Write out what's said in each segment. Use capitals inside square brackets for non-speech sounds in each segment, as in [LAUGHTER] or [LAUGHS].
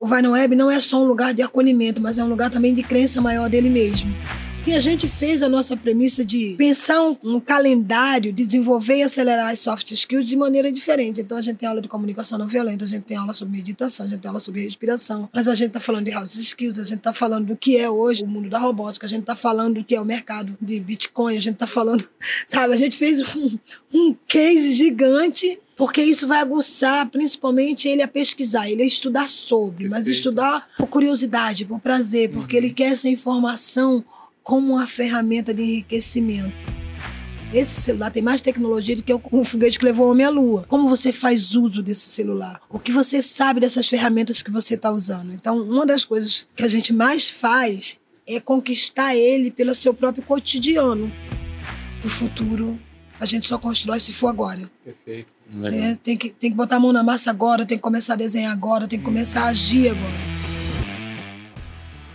O Vai no Web não é só um lugar de acolhimento, mas é um lugar também de crença maior dele mesmo. E a gente fez a nossa premissa de pensar um, um, calendário de desenvolver e acelerar as soft skills de maneira diferente. Então a gente tem aula de comunicação não violenta, a gente tem aula sobre meditação, a gente tem aula sobre respiração, mas a gente está falando de hard skills, a gente está falando do que é hoje o mundo da robótica, a gente está falando do que é o mercado de Bitcoin, a gente está falando, [LAUGHS] sabe, a gente fez um, um case gigante porque isso vai aguçar principalmente ele a pesquisar, ele a estudar sobre, Perfeito. mas estudar por curiosidade, por prazer, porque uhum. ele quer essa informação como uma ferramenta de enriquecimento. Esse celular tem mais tecnologia do que o foguete que levou o homem à lua. Como você faz uso desse celular? O que você sabe dessas ferramentas que você está usando? Então, uma das coisas que a gente mais faz é conquistar ele pelo seu próprio cotidiano. O futuro a gente só constrói se for agora. Perfeito. É, tem, que, tem que botar a mão na massa agora, tem que começar a desenhar agora, tem que começar a agir agora.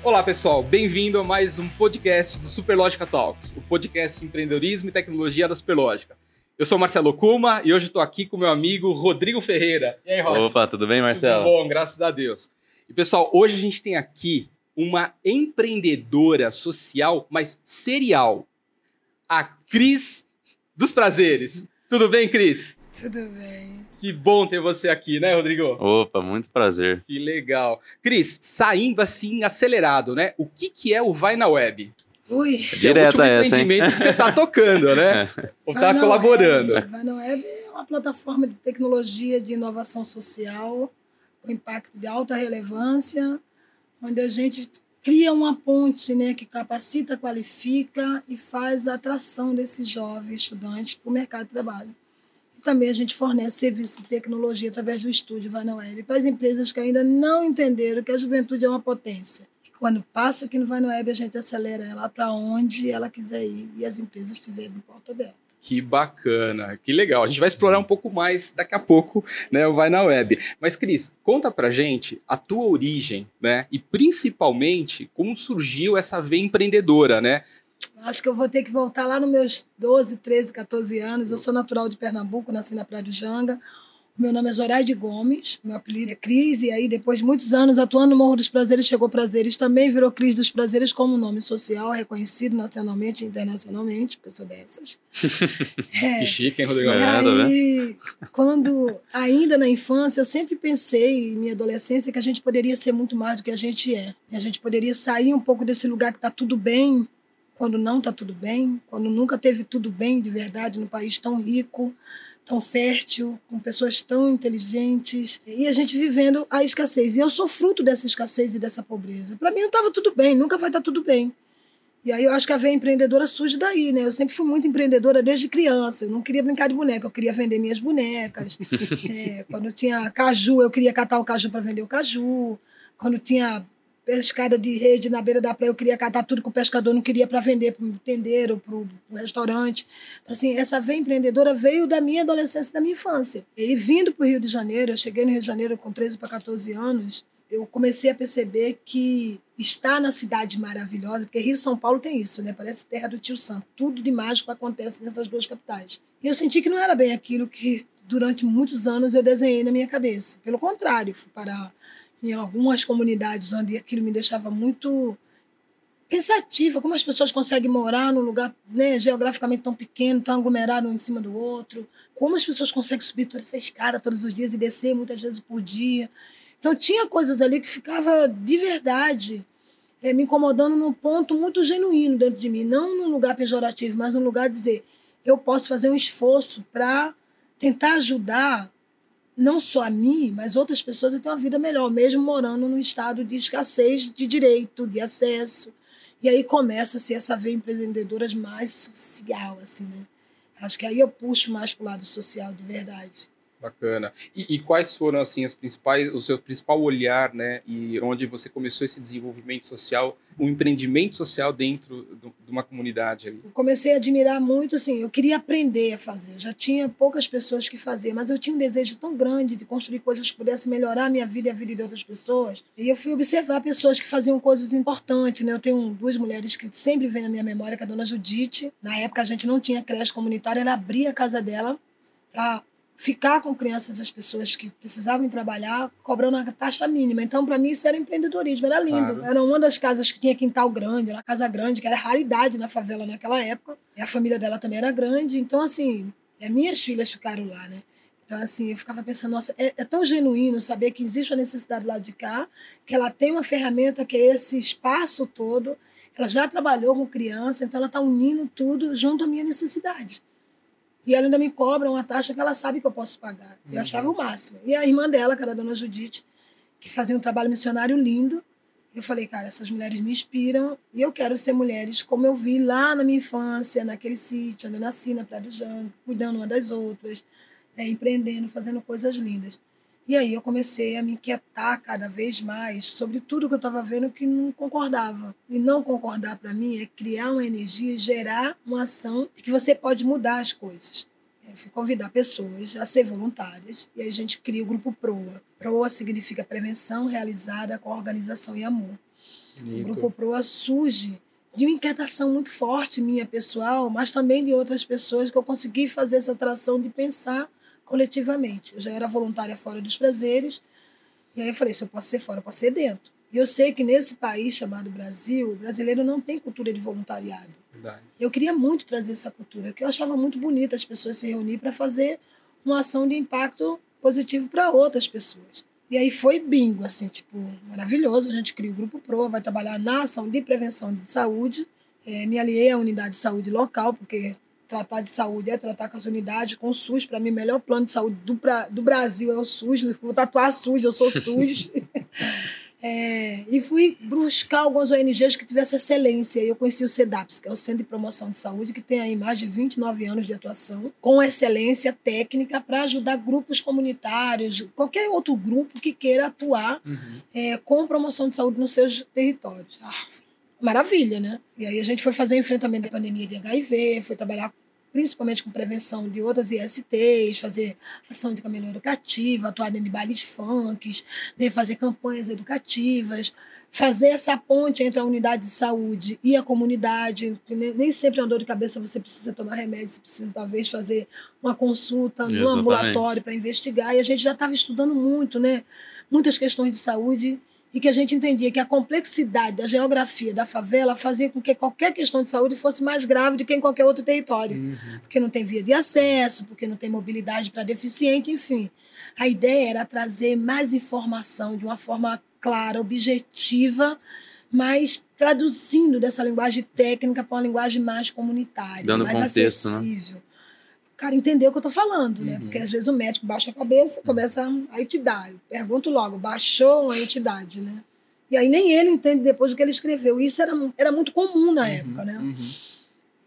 Olá, pessoal. Bem-vindo a mais um podcast do Superlógica Talks, o podcast de empreendedorismo e tecnologia da Superlógica. Eu sou Marcelo Kuma e hoje estou aqui com meu amigo Rodrigo Ferreira. E aí, Rodrigo? Opa, tudo bem, Marcelo? Tudo bom, graças a Deus. E, pessoal, hoje a gente tem aqui uma empreendedora social, mas serial. A Cris dos Prazeres. Tudo bem, Cris? Tudo bem. Que bom ter você aqui, né, Rodrigo? Opa, muito prazer. Que legal. Cris, saindo assim, acelerado, né? O que, que é o Vai na Web? Ui. Direto é o essa, empreendimento hein? que você está tocando, né? [LAUGHS] Ou está colaborando. Web. Vai na Web é uma plataforma de tecnologia de inovação social com impacto de alta relevância, onde a gente cria uma ponte né, que capacita, qualifica e faz a atração desses jovens estudantes para o mercado de trabalho também a gente fornece serviço de tecnologia através do estúdio Vai na Web para as empresas que ainda não entenderam que a juventude é uma potência. Quando passa aqui no Vai na Web, a gente acelera ela para onde ela quiser ir e as empresas estiverem de porta aberta. Que bacana, que legal. A gente vai explorar um pouco mais daqui a pouco, né, o Vai na Web. Mas Cris, conta pra gente a tua origem, né, e principalmente como surgiu essa veia empreendedora, né? Acho que eu vou ter que voltar lá nos meus 12, 13, 14 anos. Eu sou natural de Pernambuco, nasci na Praia do Janga. Meu nome é Zoraide Gomes, meu apelido é Cris, e aí depois de muitos anos atuando no Morro dos Prazeres, chegou Prazeres, também virou Cris dos Prazeres como nome social, reconhecido nacionalmente e internacionalmente, porque eu sou dessas. [LAUGHS] é, que chique, hein, Rodrigo? E é, aí, quando, ainda na infância, eu sempre pensei, em minha adolescência, que a gente poderia ser muito mais do que a gente é. E a gente poderia sair um pouco desse lugar que está tudo bem, quando não está tudo bem, quando nunca teve tudo bem de verdade no país tão rico, tão fértil, com pessoas tão inteligentes, e a gente vivendo a escassez. E eu sou fruto dessa escassez e dessa pobreza. Para mim não estava tudo bem, nunca vai estar tá tudo bem. E aí eu acho que a veia empreendedora surge daí, né? Eu sempre fui muito empreendedora desde criança. Eu não queria brincar de boneca, eu queria vender minhas bonecas. [LAUGHS] é, quando tinha caju, eu queria catar o caju para vender o caju. Quando tinha pescada de rede na beira da praia, eu queria catar tudo que o pescador não queria para vender para o tendeiro, para o restaurante. Então, assim, essa veia empreendedora veio da minha adolescência da minha infância. E vindo para o Rio de Janeiro, eu cheguei no Rio de Janeiro com 13 para 14 anos, eu comecei a perceber que estar na cidade maravilhosa, porque Rio e São Paulo tem isso, né? Parece terra do tio Santo. Tudo de mágico acontece nessas duas capitais. E eu senti que não era bem aquilo que durante muitos anos eu desenhei na minha cabeça. Pelo contrário, fui para em algumas comunidades onde aquilo me deixava muito pensativa, como as pessoas conseguem morar num lugar né, geograficamente tão pequeno, tão aglomerado um em cima do outro, como as pessoas conseguem subir toda essa escada todos os dias e descer muitas vezes por dia. Então tinha coisas ali que ficava de verdade é, me incomodando num ponto muito genuíno dentro de mim, não num lugar pejorativo, mas num lugar de dizer eu posso fazer um esforço para tentar ajudar não só a mim, mas outras pessoas a ter uma vida melhor, mesmo morando num estado de escassez de direito, de acesso. E aí começa a ser essa veia empreendedora mais social, assim, né? Acho que aí eu puxo mais para o lado social, de verdade. Bacana. E, e, quais foram assim as principais, o seu principal olhar, né, e onde você começou esse desenvolvimento social, o um empreendimento social dentro do, de uma comunidade ali? Eu comecei a admirar muito, assim, eu queria aprender a fazer. Eu já tinha poucas pessoas que faziam, mas eu tinha um desejo tão grande de construir coisas que pudessem melhorar a minha vida e a vida de outras pessoas. E eu fui observar pessoas que faziam coisas importantes, né? Eu tenho duas mulheres que sempre vêm na minha memória, que é a dona Judite. Na época a gente não tinha creche comunitária, ela abria a casa dela para ficar com crianças das pessoas que precisavam trabalhar, cobrando a taxa mínima. Então, para mim, isso era empreendedorismo, era lindo. Claro. Era uma das casas que tinha quintal grande, era uma casa grande, que era raridade na favela naquela época. E a família dela também era grande. Então, assim, as minhas filhas ficaram lá, né? Então, assim, eu ficava pensando, nossa, é, é, tão genuíno saber que existe uma necessidade lá de cá, que ela tem uma ferramenta que é esse espaço todo. Ela já trabalhou com criança, então ela está unindo tudo junto à minha necessidade. E ela ainda me cobra uma taxa que ela sabe que eu posso pagar. Eu uhum. achava o máximo. E a irmã dela, que era a dona Judite, que fazia um trabalho missionário lindo, eu falei, cara, essas mulheres me inspiram e eu quero ser mulheres como eu vi lá na minha infância, naquele sítio onde eu nasci, na Praia do Jango, cuidando uma das outras, né, empreendendo, fazendo coisas lindas. E aí eu comecei a me inquietar cada vez mais sobre tudo que eu estava vendo que não concordava. E não concordar para mim é criar uma energia, gerar uma ação que você pode mudar as coisas. Eu fui convidar pessoas a ser voluntárias e aí a gente cria o grupo PROA. PROA significa prevenção realizada com organização e amor. O grupo PROA surge de uma inquietação muito forte minha pessoal, mas também de outras pessoas que eu consegui fazer essa atração de pensar coletivamente. Eu já era voluntária fora dos prazeres, e aí eu falei: se eu posso ser fora, eu posso ser dentro. E eu sei que nesse país chamado Brasil, o brasileiro não tem cultura de voluntariado. Verdade. Eu queria muito trazer essa cultura, porque eu achava muito bonito as pessoas se reunir para fazer uma ação de impacto positivo para outras pessoas. E aí foi bingo, assim, tipo, maravilhoso. A gente cria o Grupo Pro, vai trabalhar na ação de prevenção de saúde. É, me aliei à unidade de saúde local, porque tratar de saúde é tratar com as unidades, com o SUS. Para mim, o melhor plano de saúde do, do Brasil é o SUS. Vou tatuar SUS, eu sou SUS. [LAUGHS] é, e fui buscar algumas ONGs que tivessem excelência. Eu conheci o CEDAPS, que é o Centro de Promoção de Saúde, que tem aí mais de 29 anos de atuação, com excelência técnica para ajudar grupos comunitários, qualquer outro grupo que queira atuar uhum. é, com promoção de saúde nos seus territórios. Ah, maravilha, né? E aí a gente foi fazer enfrentamento da pandemia de HIV, foi trabalhar principalmente com prevenção de outras ISTs, fazer ação de caminho educativa, atuar dentro de bailes funks, né, fazer campanhas educativas, fazer essa ponte entre a unidade de saúde e a comunidade. Nem sempre é uma dor de cabeça você precisa tomar remédio, você precisa talvez fazer uma consulta no ambulatório para investigar. E a gente já estava estudando muito, né? Muitas questões de saúde e que a gente entendia que a complexidade da geografia da favela fazia com que qualquer questão de saúde fosse mais grave do que em qualquer outro território. Uhum. Porque não tem via de acesso, porque não tem mobilidade para deficiente, enfim. A ideia era trazer mais informação de uma forma clara, objetiva, mas traduzindo dessa linguagem técnica para uma linguagem mais comunitária, Dando mais contexto, né? acessível. Né? Cara entender o que eu tô falando, né? Uhum. Porque às vezes o médico baixa a cabeça, uhum. começa a te dar. Eu pergunto logo, baixou a entidade, né? E aí nem ele entende depois do que ele escreveu. Isso era, era muito comum na uhum. época, né? Uhum.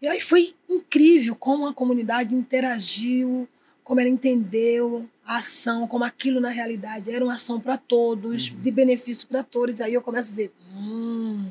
E aí foi incrível como a comunidade interagiu, como ela entendeu a ação, como aquilo na realidade era uma ação para todos, uhum. de benefício para todos. E aí eu começo a dizer, hum,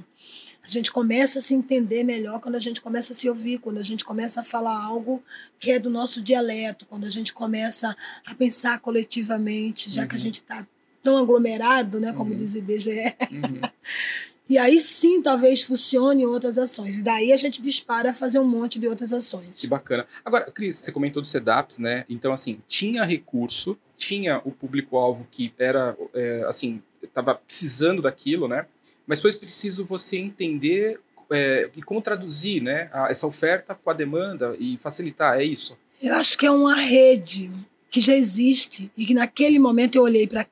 a gente começa a se entender melhor quando a gente começa a se ouvir, quando a gente começa a falar algo que é do nosso dialeto, quando a gente começa a pensar coletivamente, já uhum. que a uhum. gente está tão aglomerado, né, como uhum. diz o IBGE. Uhum. [LAUGHS] E aí sim, talvez funcione outras ações. E daí a gente dispara a fazer um monte de outras ações. Que bacana. Agora, Cris, você comentou do SEDAPS, né? Então, assim, tinha recurso, tinha o público-alvo que era, é, assim, estava precisando daquilo, né? Mas foi preciso você entender é, e como traduzir né, a, essa oferta com a demanda e facilitar, é isso? Eu acho que é uma rede que já existe e que naquele momento eu olhei para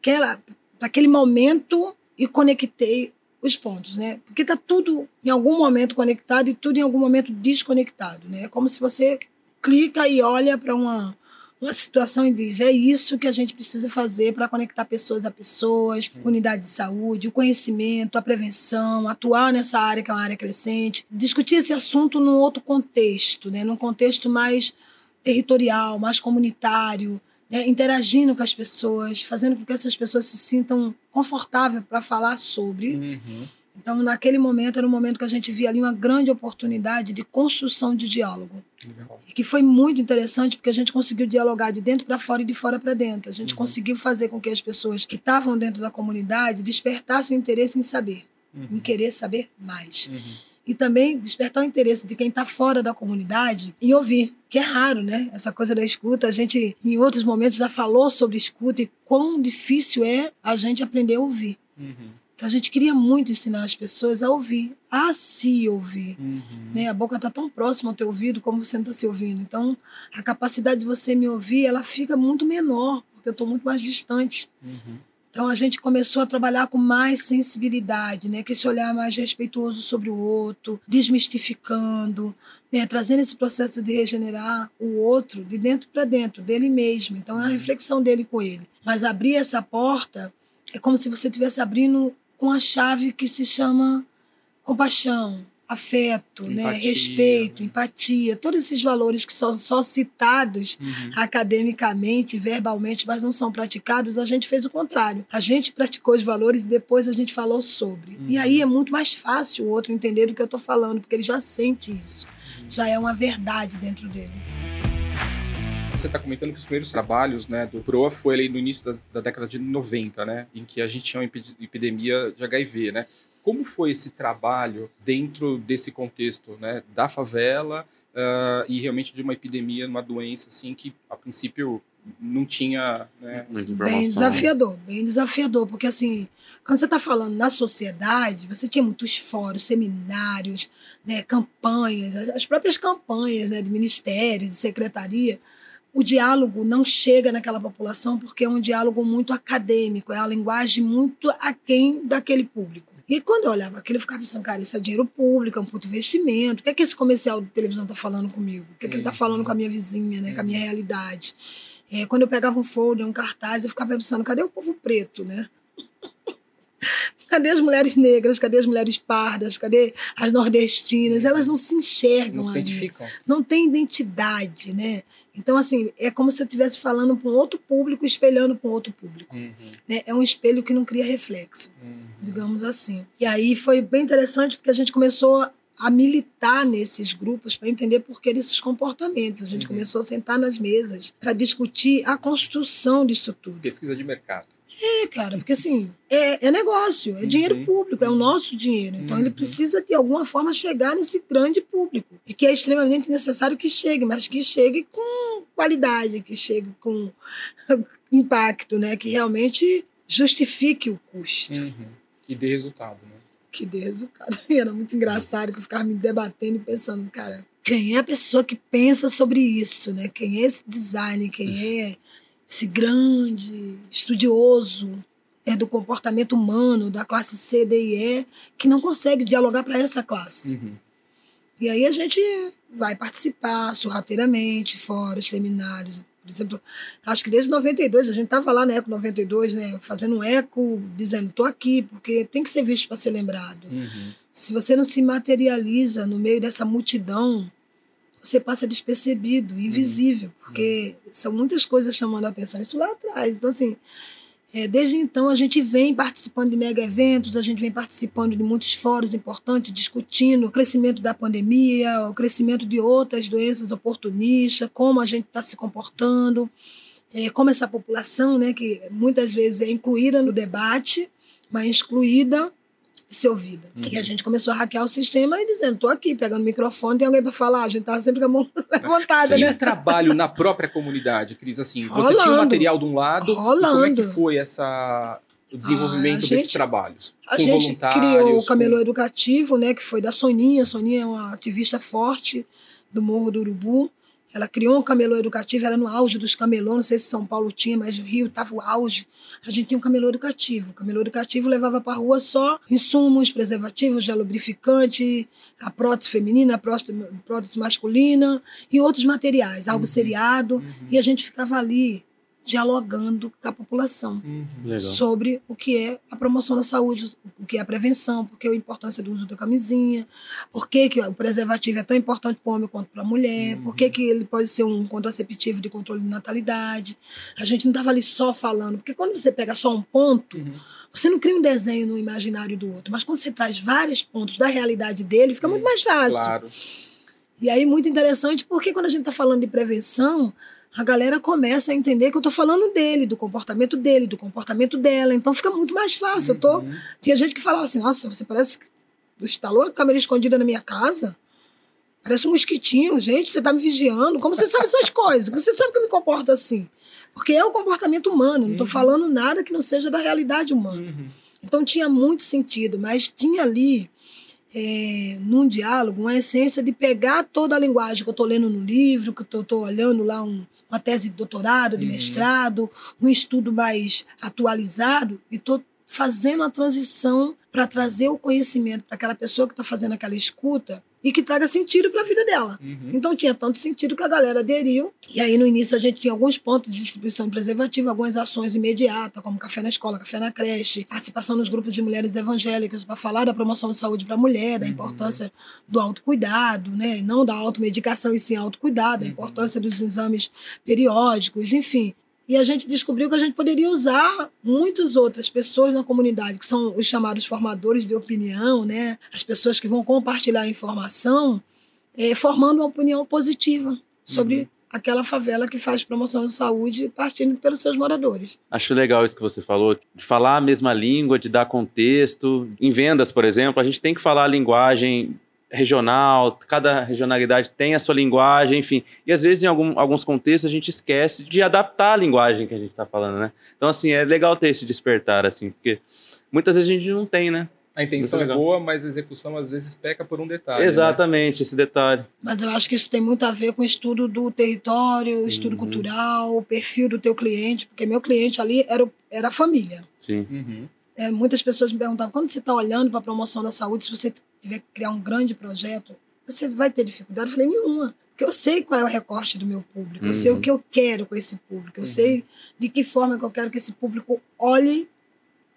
aquele momento e conectei os pontos, né? Porque está tudo em algum momento conectado e tudo em algum momento desconectado, né? É como se você clica e olha para uma uma situação e diz: é isso que a gente precisa fazer para conectar pessoas a pessoas, unidade de saúde, o conhecimento, a prevenção, atuar nessa área que é uma área crescente, discutir esse assunto num outro contexto, né? num contexto mais territorial, mais comunitário, né? interagindo com as pessoas, fazendo com que essas pessoas se sintam confortáveis para falar sobre. Uhum. Então, naquele momento, era um momento que a gente via ali uma grande oportunidade de construção de diálogo. Legal. E que foi muito interessante, porque a gente conseguiu dialogar de dentro para fora e de fora para dentro. A gente uhum. conseguiu fazer com que as pessoas que estavam dentro da comunidade despertassem o interesse em saber, uhum. em querer saber mais. Uhum. e também despertar o interesse de quem está fora da comunidade em ouvir, que é raro, né? Essa coisa da escuta. A gente, em outros momentos, já falou sobre escuta e quão difícil é a gente aprender a ouvir. Uhum. Então, a gente queria muito ensinar as pessoas a ouvir, a se ouvir. Uhum. Né? A boca está tão próxima ao teu ouvido como você não está se ouvindo. Então, a capacidade de você me ouvir, ela fica muito menor, porque eu estou muito mais distante. Uhum. Então a gente começou a trabalhar com mais sensibilidade, né? Que esse olhar mais respeituoso sobre o outro, desmistificando, né? trazendo esse processo de regenerar o outro de dentro para dentro, dele mesmo. Então é a reflexão dele com ele. Mas abrir essa porta é como se você estivesse abrindo com a chave que se chama compaixão, afeto, né, empatia, né, respeito, empatia, todos esses valores que são só citados uhum. academicamente, verbalmente, mas não são praticados, a gente fez o contrário. A gente praticou os valores e depois a gente falou sobre. Uhum. E aí é muito mais fácil o outro entender o que eu estou falando, porque ele já sente isso. Uhum. Já é uma verdade dentro dele. Você está comentando que os primeiros trabalhos né, do PROA foi ali no início das, da década de 90, né, em que a gente tinha uma epidemia de HIV, né? Como foi esse trabalho dentro desse contexto né, da favela uh, e realmente de uma epidemia, uma doença assim que a princípio não tinha né, bem desafiador, bem desafiador, porque assim quando você está falando na sociedade, você tinha muitos fóruns, seminários, né, campanhas, as próprias campanhas né, de ministério, de secretaria, o diálogo não chega naquela população porque é um diálogo muito acadêmico, é a linguagem muito aquém daquele público. E quando eu olhava aquilo, eu ficava pensando, cara, isso é dinheiro público, é um puto investimento. O que é que esse comercial de televisão tá falando comigo? O que é que ele tá uhum. falando com a minha vizinha, né? Com a minha uhum. realidade? É, quando eu pegava um folder, um cartaz, eu ficava pensando, cadê o povo preto, né? Cadê as mulheres negras? Cadê as mulheres pardas? Cadê as nordestinas? Elas não se enxergam não se identificam. Não tem identidade, né? Então, assim, é como se eu estivesse falando para um outro público, espelhando para um outro público. Uhum. Né? É um espelho que não cria reflexo, uhum. digamos assim. E aí foi bem interessante porque a gente começou a militar nesses grupos para entender por que desses comportamentos. A gente uhum. começou a sentar nas mesas para discutir a construção disso tudo. Pesquisa de mercado. É, cara, porque assim, é, é negócio, é dinheiro uhum. público, é o nosso dinheiro. Então uhum. ele precisa, de alguma forma, chegar nesse grande público. E que é extremamente necessário que chegue, mas que chegue com qualidade, que chegue com [LAUGHS] impacto, né? Que realmente justifique o custo. Uhum. E dê resultado, né? Que dê resultado. [LAUGHS] E era muito engraçado que eu ficava me debatendo e pensando, cara, quem é a pessoa que pensa sobre isso, né? Quem é esse design, quem é esse grande estudioso é, do comportamento humano da classe C, D e E, que não consegue dialogar para essa classe. Uhum. E aí a gente vai participar sorrateiramente, fora, seminários. Por exemplo, acho que desde 92, a gente estava lá na Eco 92, né, fazendo um eco, dizendo, estou aqui, porque tem que ser visto para ser lembrado. Uhum. Se você não se materializa no meio dessa multidão, você passa despercebido, invisível, uhum. porque uhum. são muitas coisas chamando a atenção. Isso lá atrás. Então, assim, é, desde então a gente vem participando de mega eventos, a gente vem participando de muitos fóruns importantes, discutindo o crescimento da pandemia, o crescimento de outras doenças oportunistas, como a gente está se comportando, é, como essa população, né, que muitas vezes é incluída no debate, mas excluída ser ouvida. Uhum. E a gente começou a hackear o sistema e dizendo, tô aqui, pegando o microfone, tem alguém para falar. A gente tava sempre com a mão [LAUGHS] levantada, e né? E trabalho na própria comunidade, Cris, assim, você Rolando. tinha o material de um lado, como é que foi essa o desenvolvimento ah, gente, desses trabalhos? A gente criou o Camelô com... Educativo, né, que foi da Soninha. Soninha é uma ativista forte do Morro do Urubu. Ela criou um camelô educativo, era no auge dos camelô, não sei se São Paulo tinha, mas no Rio estava o auge. A gente tinha um camelô educativo. O camelô educativo levava para a rua só insumos, preservativos, gel lubrificante, a prótese feminina, a prótese, prótese masculina e outros materiais, algo uhum. seriado. Uhum. E a gente ficava ali dialogando com a população uhum. sobre o que é a promoção da saúde, o que é a prevenção, porque a importância do uso da camisinha, por que, que o preservativo é tão importante para o homem quanto para a mulher, uhum. por que, que ele pode ser um contraceptivo de controle de natalidade. A gente não estava ali só falando, porque quando você pega só um ponto, uhum. você não cria um desenho no imaginário do outro, mas quando você traz vários pontos da realidade dele, fica muito mais fácil. Claro. E aí, muito interessante, porque quando a gente está falando de prevenção, a galera começa a entender que eu tô falando dele, do comportamento dele, do comportamento dela. Então fica muito mais fácil. Uhum. Eu tô... Uhum. Tinha gente que falava assim, nossa, você parece que instalou a câmera escondida na minha casa? Parece um mosquitinho. Gente, você tá me vigiando. Como você sabe essas coisas? Você sabe que eu me comporto assim. Porque é o comportamento humano. Não tô Uhum. falando nada que não seja da realidade humana. Uhum. Então tinha muito sentido, mas tinha ali, é, num diálogo, uma essência de pegar toda a linguagem que eu estou lendo no livro, que eu estou olhando lá um- uma tese de doutorado, de Uhum. mestrado, um estudo mais atualizado, e estou fazendo a transição para trazer o conhecimento para aquela pessoa que está fazendo aquela escuta e que traga sentido para a vida dela. Uhum. Então tinha tanto sentido que a galera aderiu. E aí no início a gente tinha alguns pontos de distribuição de preservativo, algumas ações imediatas, como café na escola, café na creche, participação nos grupos de mulheres evangélicas para falar da promoção de saúde para a mulher, da Uhum. importância do autocuidado, né? E não da automedicação e sim autocuidado, a Uhum. importância dos exames periódicos, enfim. E a gente descobriu que a gente poderia usar muitas outras pessoas na comunidade, que são os chamados formadores de opinião, né? As pessoas que vão compartilhar a informação, eh, formando uma opinião positiva sobre Uhum. aquela favela que faz promoção de saúde partindo pelos seus moradores. Acho legal isso que você falou, de falar a mesma língua, de dar contexto. Em vendas, por exemplo, a gente tem que falar a linguagem regional, cada regionalidade tem a sua linguagem, enfim. E às vezes, em algum- alguns contextos, a gente esquece de adaptar a linguagem que a gente está falando, né? Então, assim, é legal ter esse despertar, assim, porque muitas vezes a gente não tem, né? A intenção é boa, mas a execução às vezes peca por um detalhe. né? Exatamente, esse detalhe. Mas eu acho que isso tem muito a ver com o estudo do território, o estudo Uhum. cultural, o perfil do teu cliente, porque meu cliente ali era, era a família. Sim. Uhum. É, muitas pessoas me perguntavam, quando você está olhando para a promoção da saúde, se você tiver que criar um grande projeto, você vai ter dificuldade? Eu falei, nenhuma. Porque eu sei qual é o recorte do meu público, eu sei Uhum. o que eu quero com esse público, eu Uhum. sei de que forma que eu quero que esse público olhe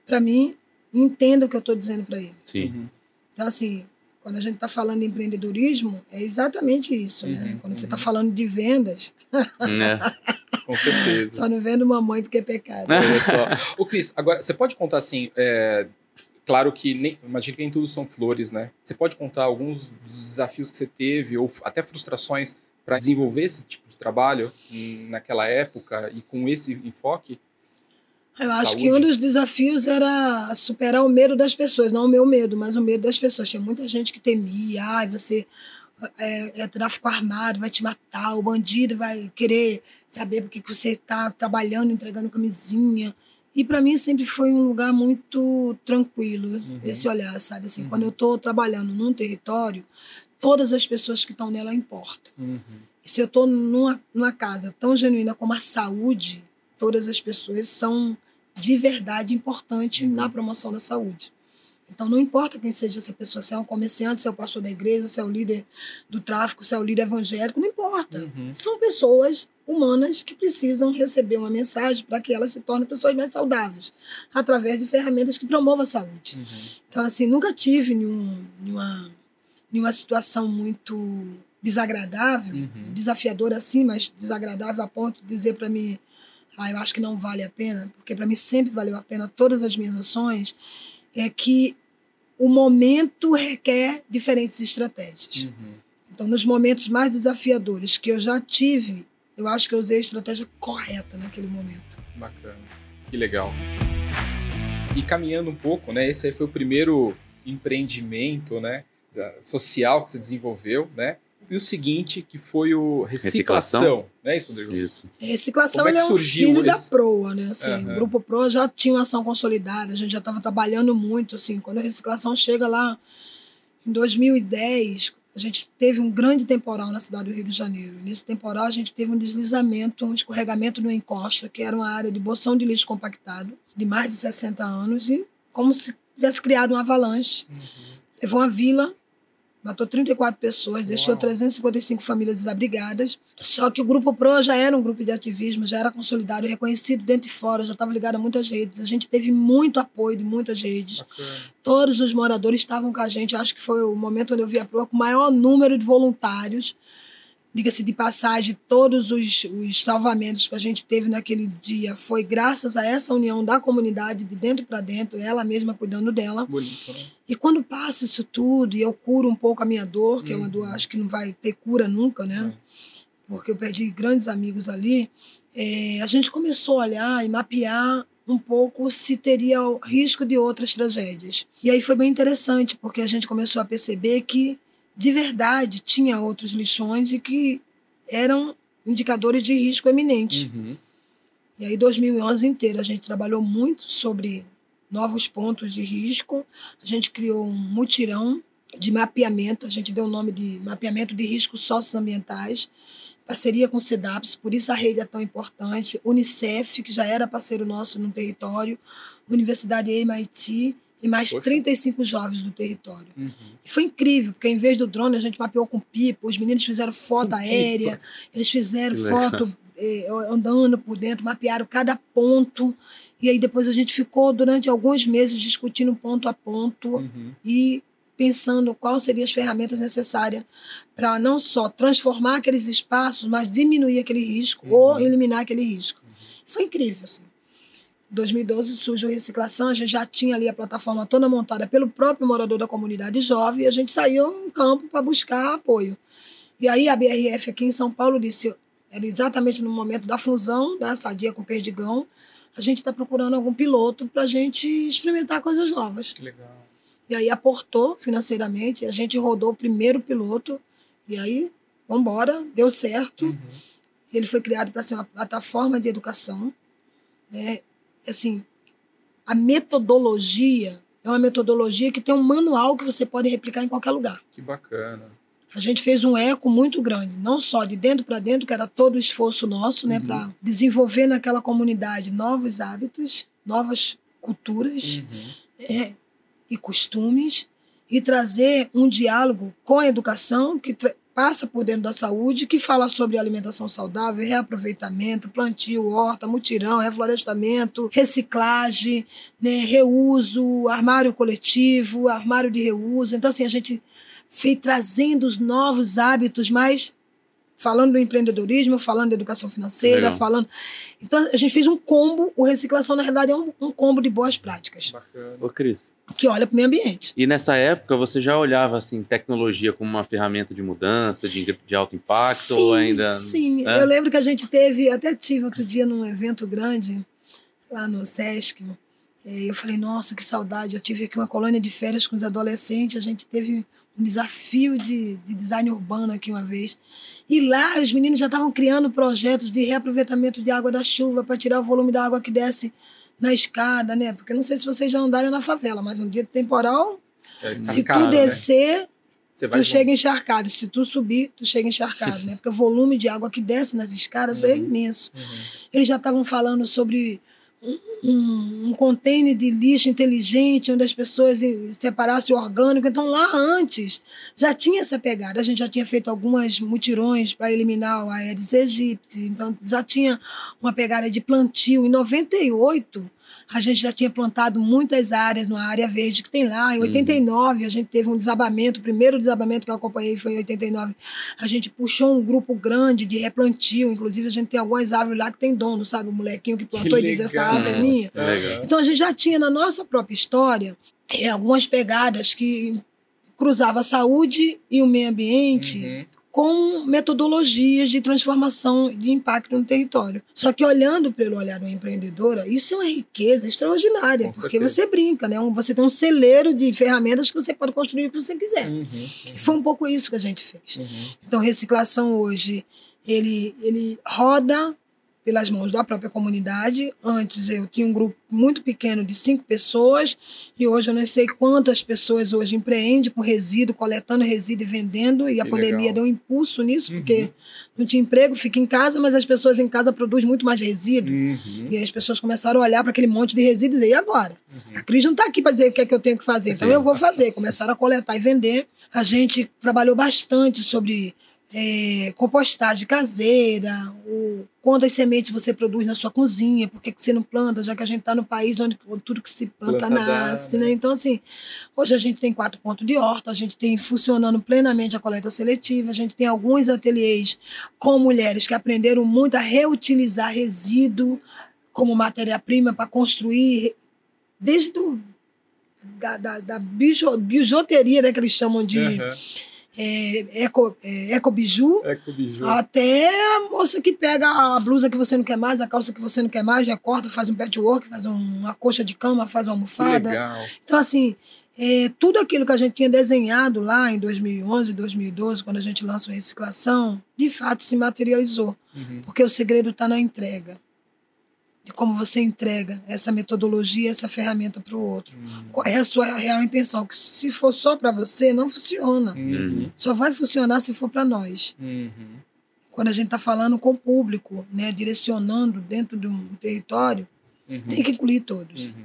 para mim e entenda o que eu estou dizendo para ele. Sim. Uhum. Então, assim, quando a gente está falando de empreendedorismo, é exatamente isso, né? Uhum, Quando você uhum. está falando de vendas, É. Com certeza. [LAUGHS] só não vendo mamãe porque é pecado. Olha só. Ô, Cris, agora, você pode contar assim. é, Claro que nem, imagino que nem tudo são flores, né? Você pode contar alguns dos desafios que você teve, ou até frustrações, para desenvolver esse tipo de trabalho naquela época e com esse enfoque? Eu acho Saúde. que um dos desafios era superar o medo das pessoas, não o meu medo, mas o medo das pessoas. Tinha muita gente que temia, ai, você é, é tráfico armado, vai te matar, o bandido vai querer saber porque que você está trabalhando, entregando camisinha. E para mim sempre foi um lugar muito tranquilo, Uhum. esse olhar, sabe? Assim, Uhum. Quando eu estou trabalhando num território, todas as pessoas que estão nela importam. E se eu estou numa, numa casa tão genuína como a saúde, todas as pessoas são de verdade importantes Uhum. na promoção da saúde. Então, não importa quem seja essa pessoa, se é um comerciante, se é o pastor da igreja, se é o líder do tráfico, se é o líder evangélico, não importa. Uhum. São pessoas humanas que precisam receber uma mensagem para que elas se tornem pessoas mais saudáveis, através de ferramentas que promovam a saúde. Uhum. Então, assim, nunca tive nenhum, nenhuma, nenhuma situação muito desagradável, Uhum. desafiadora assim, mas desagradável a ponto de dizer para mim, ah, eu acho que não vale a pena, porque para mim sempre valeu a pena todas as minhas ações, é que o momento requer diferentes estratégias. Uhum. Então, nos momentos mais desafiadores que eu já tive, eu acho que eu usei a estratégia correta naquele momento. Bacana. Que legal. E caminhando um pouco, né? Esse aí foi o primeiro empreendimento, né? da- Social que você desenvolveu, né? E o seguinte, que foi o reciclação, Reciclação. né? Isso, Rodrigo? Isso. A reciclação Como é que ele é um surgiu filho da esse- proa, né? Assim, Aham. O Grupo Pro já tinha uma ação consolidada, a gente já estava trabalhando muito. Assim, quando a reciclação chega lá em 2010, a gente teve um grande temporal na cidade do Rio de Janeiro. E nesse temporal a gente teve um deslizamento, um escorregamento no encosta, que era uma área de bolsão de lixo compactado, de mais de 60 anos, e como se tivesse criado uma avalanche. Levou uma vila, matou 34 pessoas, deixou Uau. 355 famílias desabrigadas. Só que o Grupo Pro já era um grupo de ativismo, já era consolidado, reconhecido dentro e fora, já estava ligado a muitas redes. A gente teve muito apoio de muitas redes. Bacana. Todos os moradores estavam com a gente. Acho que foi o momento onde eu vi a Pro com o maior número de voluntários. Diga-se de passagem, todos os, os salvamentos que a gente teve naquele dia foi graças a essa união da comunidade, de dentro para dentro, ela mesma cuidando dela. Bonito, né? E quando passa isso tudo e eu curo um pouco a minha dor, que é uma Uhum. dor acho que não vai ter cura nunca, né? Porque eu perdi grandes amigos ali. é, a gente começou a olhar e mapear um pouco se teria o risco de outras tragédias. E aí foi bem interessante, porque a gente começou a perceber que, de verdade, tinha outros lixões e que eram indicadores de risco eminente. Uhum. E aí, 2011 inteiro, a gente trabalhou muito sobre novos pontos de risco. A gente criou um mutirão de mapeamento, a gente deu o nome de mapeamento de riscos socioambientais, parceria com o CEDAPS, por isso a rede é tão importante, Unicef, que já era parceiro nosso no território, Universidade MIT e mais Poxa. 35 jovens no território. Uhum. E foi incrível, porque em vez do drone a gente mapeou com pipa, os meninos fizeram foto Com aérea, eles fizeram Que foto eh, andando por dentro, mapearam cada ponto. E aí depois a gente ficou durante alguns meses discutindo ponto a ponto Uhum. e pensando quais seriam as ferramentas necessárias para não só transformar aqueles espaços, mas diminuir aquele risco Uhum. ou eliminar aquele risco. Foi incrível, assim. Em 2012 surge o Reciclação, a gente já tinha ali a plataforma toda montada pelo próprio morador da comunidade jovem e a gente saiu em campo para buscar apoio. E aí a BRF aqui em São Paulo disse, era exatamente no momento da fusão da Sadia com Perdigão, a gente está procurando algum piloto para a gente experimentar coisas novas. Que legal. E aí aportou financeiramente, a gente rodou o primeiro piloto, e aí, vamos embora, deu certo. Uhum. Ele foi criado para ser uma plataforma de educação. Né? Assim, a metodologia é uma metodologia que tem um manual que você pode replicar em qualquer lugar. Que bacana. A gente fez um eco muito grande, não só de dentro para dentro, que era todo o esforço nosso, né, Uhum. para desenvolver naquela comunidade novos hábitos, novas culturas, Uhum. é, e costumes e trazer um diálogo com a educação que passa por dentro da saúde, que fala sobre alimentação saudável, reaproveitamento, plantio, horta, mutirão, reflorestamento, reciclagem, né, reuso, armário coletivo, armário de reuso. Então, assim, a gente foi trazendo os novos hábitos, mas falando do empreendedorismo, falando da educação financeira, Legal. falando. Então, a gente fez um combo. O reciclação, na realidade, é um, um combo de boas práticas Bacana. Ô, Cris, que olha para o meio ambiente. e nessa época você já olhava assim tecnologia como uma ferramenta de mudança, de, de alto impacto ou ainda Sim, é? eu lembro que a gente teve, até tive outro dia num evento grande lá no Sesc. E eu falei, nossa, que saudade. Eu tive aqui uma colônia de férias com os adolescentes. A gente teve um desafio de, de design urbano aqui uma vez. E lá os meninos já estavam criando projetos de reaproveitamento de água da chuva para tirar o volume da água que desce na escada, né? Porque não sei se vocês já andaram na favela, mas um dia de temporal, É, se cascada, tu né? descer, vai tu chega encharcado. Se tu subir, tu chega encharcado, né? Porque o volume de água que desce nas escadas é imenso. Uhum. Eles já estavam falando sobre um, um, container de lixo inteligente, onde as pessoas separassem o orgânico. Então, lá antes, já tinha essa pegada. A gente já tinha feito algumas mutirões para eliminar o Aedes aegypti. Então, já tinha uma pegada de plantio. Em 98, a gente já tinha plantado muitas áreas na área verde que tem lá. Em 89, a gente teve um desabamento. O primeiro desabamento que eu acompanhei foi em 89. A gente puxou um grupo grande de replantio. Inclusive, a gente tem algumas árvores lá que tem dono, sabe? O molequinho que plantou e diz: essa árvore é minha. É legal. Então, a gente já tinha na nossa própria história é, algumas pegadas que cruzava a saúde e o meio ambiente Uhum. Com metodologias de transformação de impacto no território. Só que olhando pelo olhar do empreendedora, isso é uma riqueza extraordinária, Com porque certeza. você brinca, né? Você tem um celeiro de ferramentas que você pode construir o que você quiser. Uhum. E foi um pouco isso que a gente fez. Uhum. Então, reciclação hoje, ele, ele roda pelas mãos da própria comunidade. Antes eu tinha um grupo muito pequeno de cinco pessoas e hoje eu não sei quantas pessoas hoje empreendem com resíduo, coletando resíduo e vendendo. E a Que pandemia legal. deu um impulso nisso, Uhum. porque não tinha emprego, fica em casa, mas as pessoas em casa produzem muito mais resíduo. Uhum. E aí as pessoas começaram a olhar para aquele monte de resíduo e dizer, e agora? A Cris não está aqui para dizer o que é que eu tenho que fazer, então Sim. eu vou fazer. Começaram a coletar e vender. A gente trabalhou bastante sobre é, compostagem caseira, o, quantas sementes você produz na sua cozinha, por que, que você não planta, já que a gente está no país onde tudo que se planta, nasce, né? né? Então, assim, hoje a gente tem quatro pontos de horta, a gente tem funcionando plenamente a coleta seletiva, a gente tem alguns ateliês com mulheres que aprenderam muito a reutilizar resíduo como matéria-prima para construir, desde do, da, da, da bijo- bijuteria, né, que eles chamam de Uhum. É, eco, é, ecobiju, Ecobiju. até a moça que pega a blusa que você não quer mais, a calça que você não quer mais, já corta, faz um patchwork, faz um- uma coxa de cama, faz uma almofada. legal. Então, assim, é, tudo aquilo que a gente tinha desenhado lá em 2011, 2012, quando a gente lançou a reciclação, de fato se materializou. Uhum. Porque o segredo está na entrega. De como você entrega essa metodologia, essa ferramenta para o outro. Uhum. Qual é a sua real intenção? Que se for só para você, não funciona. Uhum. Só vai funcionar se for para nós. Uhum. Quando a gente está falando com o público, né, direcionando dentro de um território, Uhum. tem que incluir todos. Uhum.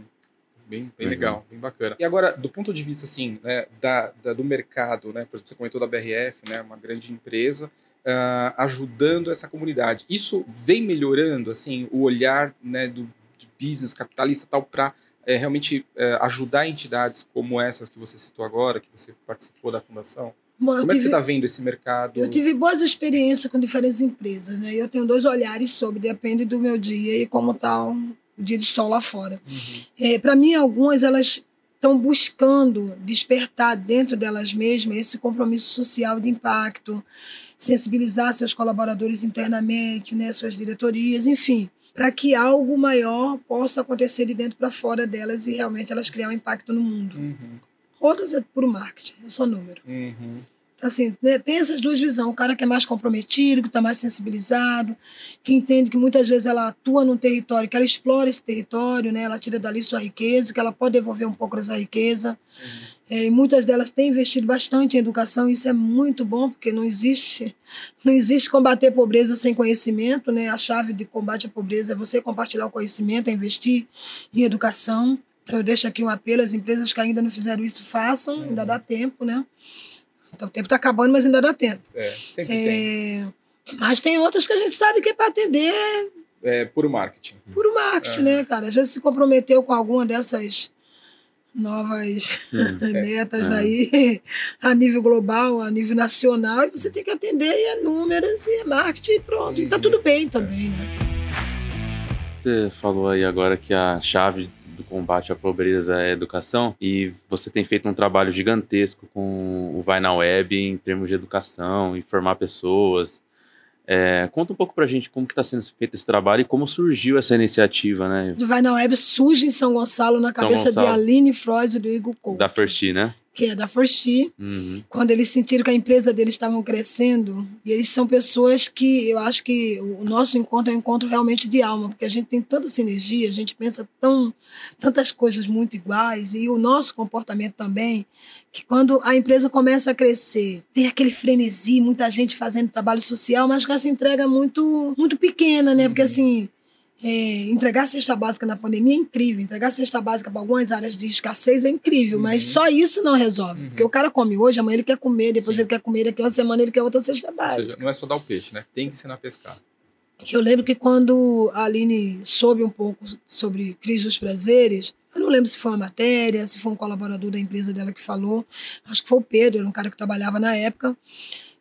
Bem, bem legal, bem bacana. E agora, do ponto de vista assim, né, da, da- do mercado, né, por exemplo, você comentou da BRF, né, uma grande empresa, ah, ajudando essa comunidade. Isso vem melhorando assim o olhar né, do, do business capitalista tal para realmente eh, ajudar entidades como essas que você citou agora, que você participou da fundação. Bom, Como é que você tive- está vendo esse mercado? Eu tive boas experiências com diferentes empresas, né? Eu tenho dois olhares sobre, depende do meu dia e como está o dia de sol lá fora. Uhum. Para mim, algumas elas estão buscando despertar dentro delas mesmas esse compromisso social de impacto, sensibilizar seus colaboradores internamente, né, suas diretorias, enfim, para que algo maior possa acontecer de dentro para fora delas e realmente elas criar um impacto no mundo. Uhum. Outras é puro marketing, é só número. Uhum. Assim, né, tem essas duas visões. O cara que é mais comprometido, que está mais sensibilizado, que entende que muitas vezes ela atua num território, que ela explora esse território, né, ela tira dali sua riqueza, que ela pode devolver um pouco dessa riqueza. É, e muitas delas têm investido bastante em educação, e isso é muito bom, porque não existe, [LAUGHS] não existe combater pobreza sem conhecimento. Né? A chave de combate à pobreza é você compartilhar o conhecimento, é investir em educação. Eu deixo aqui um apelo às empresas que ainda não fizeram isso, façam, ainda dá tempo, né? Então, o tempo está acabando, mas ainda dá tempo. É, sempre tem. É, mas tem outras que a gente sabe que é para atender É puro marketing. puro marketing, É. né, cara? Às vezes se comprometeu com alguma dessas novas [LAUGHS] metas É. aí a nível global, a nível nacional, e você tem que atender e é números e é marketing e pronto. E tá Uhum. tudo bem também, né? Você falou aí agora que a chave combate à pobreza é a educação e você tem feito um trabalho gigantesco com o Vai na Web em termos de educação, informar pessoas. É, conta um pouco pra gente como que está sendo feito esse trabalho e como surgiu essa iniciativa, né? O Vai na Web surge em São Gonçalo na cabeça de Gonçalo. Aline Freud e do Igor Couto, Da First, né? Que é da Forsti. Uhum. quando eles sentiram que a empresa deles estavam crescendo, e eles são pessoas que eu acho que o nosso encontro é um encontro realmente de alma, porque a gente tem tanta sinergia, a gente pensa tão, tantas coisas muito iguais, e o nosso comportamento também, que quando a empresa começa a crescer, tem aquele frenesi, muita gente fazendo trabalho social, mas com essa entrega muito, muito pequena, né? Porque assim. É, entregar cesta básica na pandemia é incrível. Entregar cesta básica para algumas áreas de escassez é incrível, mas Uhum. só isso não resolve. Uhum. Porque o cara come hoje, amanhã ele quer comer, depois Sim. ele quer comer, daqui a uma semana ele quer outra cesta Ou seja, básica. não é só dar o peixe, né? Tem que ensinar a pescar. Eu lembro que quando a Aline soube um pouco sobre crise dos prazeres, eu não lembro se foi uma matéria, se foi um colaborador da empresa dela que falou, acho que foi o Pedro, era um cara que trabalhava na época.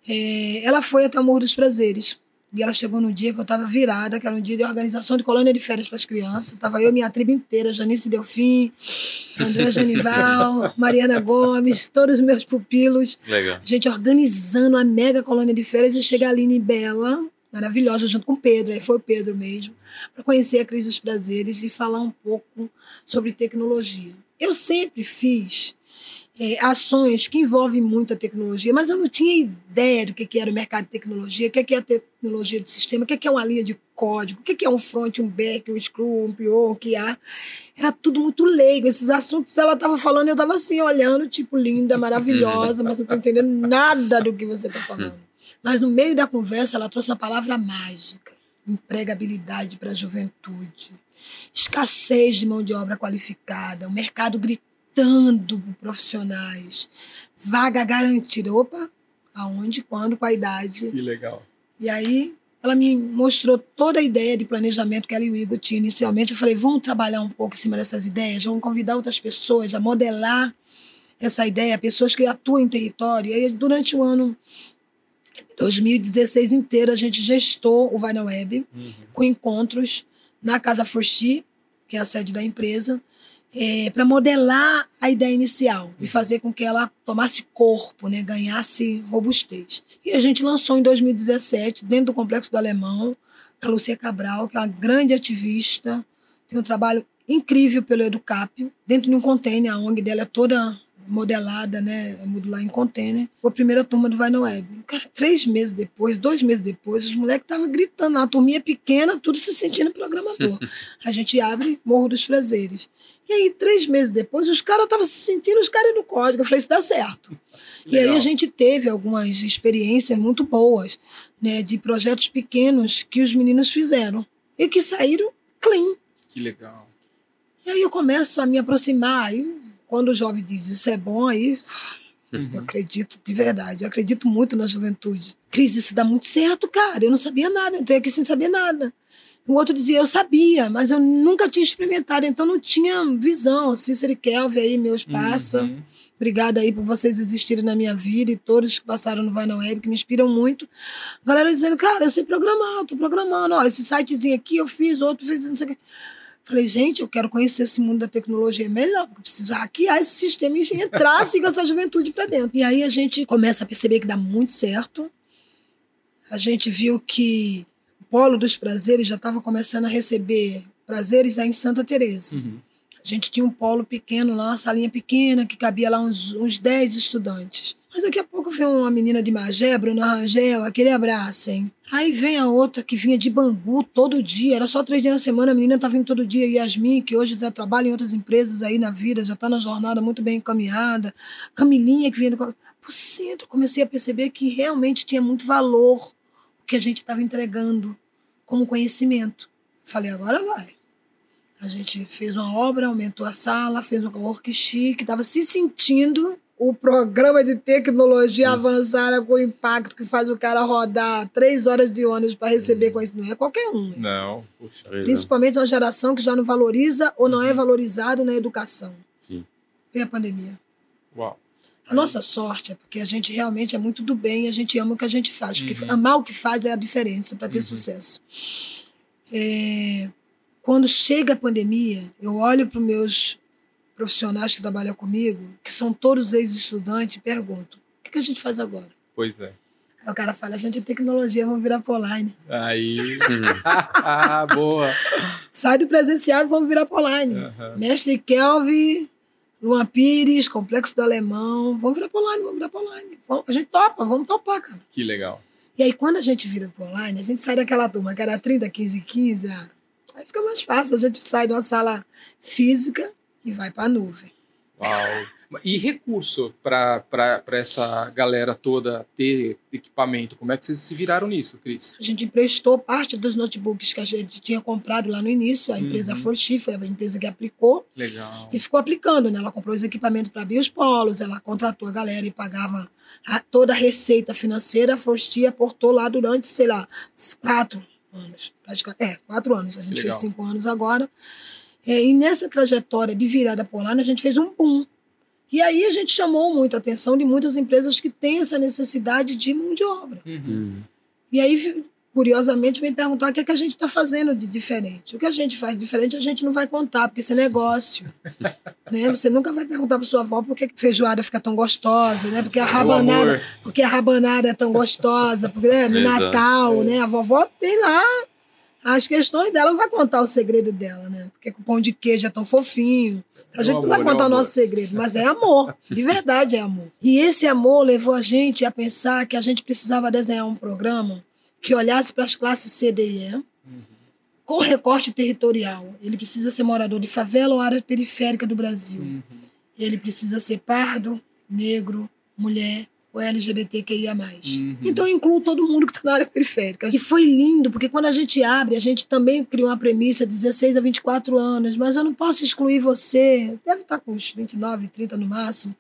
É, ela foi até o Morro dos Prazeres. E ela chegou no dia que eu estava virada, que era um dia de organização de colônia de férias para as crianças. Tava eu e minha tribo inteira, Janice Delfim, André [LAUGHS] Genival, Mariana Gomes, todos os meus pupilos. Legal. A gente organizando a mega colônia de férias e chega a Aline Bela, maravilhosa, junto com o Pedro, aí foi o Pedro mesmo, para conhecer a crise dos prazeres e falar um pouco sobre tecnologia. Eu sempre fiz é, ações que envolvem muito a tecnologia, mas eu não tinha ideia do que, que era o mercado de tecnologia, o que, que é a tecnologia de sistema, o que, que é uma linha de código, o que, que é um front, um back, um screw, um PO, um QA. Era tudo muito leigo. Esses assuntos ela estava falando eu estava assim, olhando, tipo, linda, maravilhosa, mas não estou entendendo nada do que você está falando. Mas no meio da conversa, ela trouxe uma palavra mágica: empregabilidade para a juventude, escassez de mão de obra qualificada, o mercado gritando por profissionais, vaga garantida. Opa, aonde, quando, com a idade. Que legal. E aí ela me mostrou toda a ideia de planejamento que ela e o Igor tinham inicialmente. Eu falei, vamos trabalhar um pouco em cima dessas ideias, vamos convidar outras pessoas a modelar essa ideia, pessoas que atuam em território. E aí, durante o ano 2016 inteiro, a gente gestou o Vai na Web, Uhum. com encontros na Casa Forchi, que é a sede da empresa, é, para modelar a ideia inicial e fazer com que ela tomasse corpo, né, ganhasse robustez. E a gente lançou em 2017, dentro do Complexo do Alemão, a Lucia Cabral, que é uma grande ativista, tem um trabalho incrível pelo Educap, dentro de um container, a ONG dela é toda modelada, né, modular em container, a primeira turma do Vai na Web. Cara, três meses depois, dois meses depois, os moleques estavam gritando, a turminha pequena, tudo se sentindo programador. [LAUGHS] a gente abre Morro dos Prazeres. E aí, três meses depois, os caras estavam se sentindo os caras do código. Eu falei, isso dá certo. e aí a gente teve algumas experiências muito boas, né, de projetos pequenos que os meninos fizeram e que saíram clean. Que legal. E aí eu começo a me aproximar, aí quando o jovem diz isso é bom, aí uhum. eu acredito de verdade, eu acredito muito na juventude. Cris, isso dá muito certo, cara. Eu não sabia nada, entrei aqui sem saber nada. O outro dizia, eu sabia, mas eu nunca tinha experimentado, então não tinha visão. Cícero e Kelvin aí, meus passa. Uhum. Obrigada aí por vocês existirem na minha vida e todos que passaram no Vai na Web, que me inspiram muito. A galera dizendo, cara, eu sei programar, eu tô programando. Ó, esse sitezinho aqui eu fiz, outro fiz, não sei o quê. Falei, gente, eu quero conhecer esse mundo da tecnologia melhor, porque preciso hackear esse sistema e entrar com essa juventude para dentro. E aí a gente começa a perceber que dá muito certo. A gente viu que o Polo dos Prazeres já estava começando a receber prazeres aí em Santa Teresa. Uhum. A gente tinha um polo pequeno lá, uma salinha pequena, que cabia lá uns, uns 10 estudantes. Mas daqui a pouco vem uma menina de Magé, Bruna Rangel, aquele abraço, hein? Aí vem a outra que vinha de Bangu todo dia, era só três dias na semana, a menina tá vindo todo dia. Yasmin, que hoje já trabalha em outras empresas aí na vida, já tá na jornada muito bem encaminhada. Camilinha, que vinha do... Por centro, comecei a perceber que realmente tinha muito valor o que a gente estava entregando como conhecimento. Falei, agora vai. A gente fez uma obra, aumentou a sala, fez um work chique, estava se sentindo o programa de tecnologia avançada com impacto que faz o cara rodar três horas de ônibus para receber com isso. Não é qualquer um. Não, puxa. Principalmente uma geração que já não valoriza ou não é uhum. valorizado na educação. Sim. Vem a pandemia. Uau. A nossa sorte é porque a gente realmente é muito do bem e a gente ama o que a gente faz. Porque uhum. amar o que faz é a diferença para ter uhum. sucesso. É, quando chega a pandemia, eu olho para os meus profissionais que trabalham comigo, que são todos ex-estudantes, e pergunto: o que, que a gente faz agora? Pois é. Aí o cara fala, a gente é tecnologia, vamos virar para online. Aí, [LAUGHS] boa. Sai do presencial e vamos virar para online. Uhum. Mestre Kelvin, Luan Pires, Complexo do Alemão, vamos virar para online, vamos virar para online. A gente topa, vamos topar, cara. Que legal. E aí, quando a gente vira para online, a gente sai daquela turma que era 30, 15, 15, aí fica mais fácil. A gente sai de uma sala física e vai para a nuvem. Uau! E recurso para essa galera toda ter equipamento? Como é que vocês se viraram nisso, Cris? A gente emprestou parte dos notebooks que a gente tinha comprado lá no início. A uhum. empresa Forchi foi a empresa que aplicou. Legal. E ficou aplicando, né? Ela comprou os equipamentos para abrir os polos, ela contratou a galera e pagava a, toda a receita financeira. A Forchi aportou lá durante, sei lá, quatro anos. É, quatro anos. A gente fez cinco anos agora. É, e nessa trajetória de virada polar, a gente fez um boom. E aí a gente chamou muito a atenção de muitas empresas que têm essa necessidade de mão de obra. Uhum. E aí, curiosamente, me perguntar o que, é que a gente está fazendo de diferente. O que a gente faz de diferente a gente não vai contar, porque isso é negócio. [LAUGHS] né? Você nunca vai perguntar para sua avó por que feijoada fica tão gostosa, né? Porque a rabanada, porque a rabanada é tão gostosa, porque né? no Natal, né? A vovó tem lá as questões dela não vai contar o segredo dela, né? Porque o pão de queijo é tão fofinho. A gente não vai contar o nosso segredo, mas é amor. De verdade é amor. E esse amor levou a gente a pensar que a gente precisava desenhar um programa que olhasse para as classes C, D e E, uhum. com recorte territorial. Ele precisa ser morador de favela ou área periférica do Brasil. Uhum. Ele precisa ser pardo, negro, mulher, o LGBTQIA+. Uhum. Então eu incluo todo mundo que está na área periférica. E foi lindo, porque quando a gente abre, a gente também criou uma premissa de 16 a 24 anos, mas eu não posso excluir você, deve estar tá com uns 29, 30 no máximo.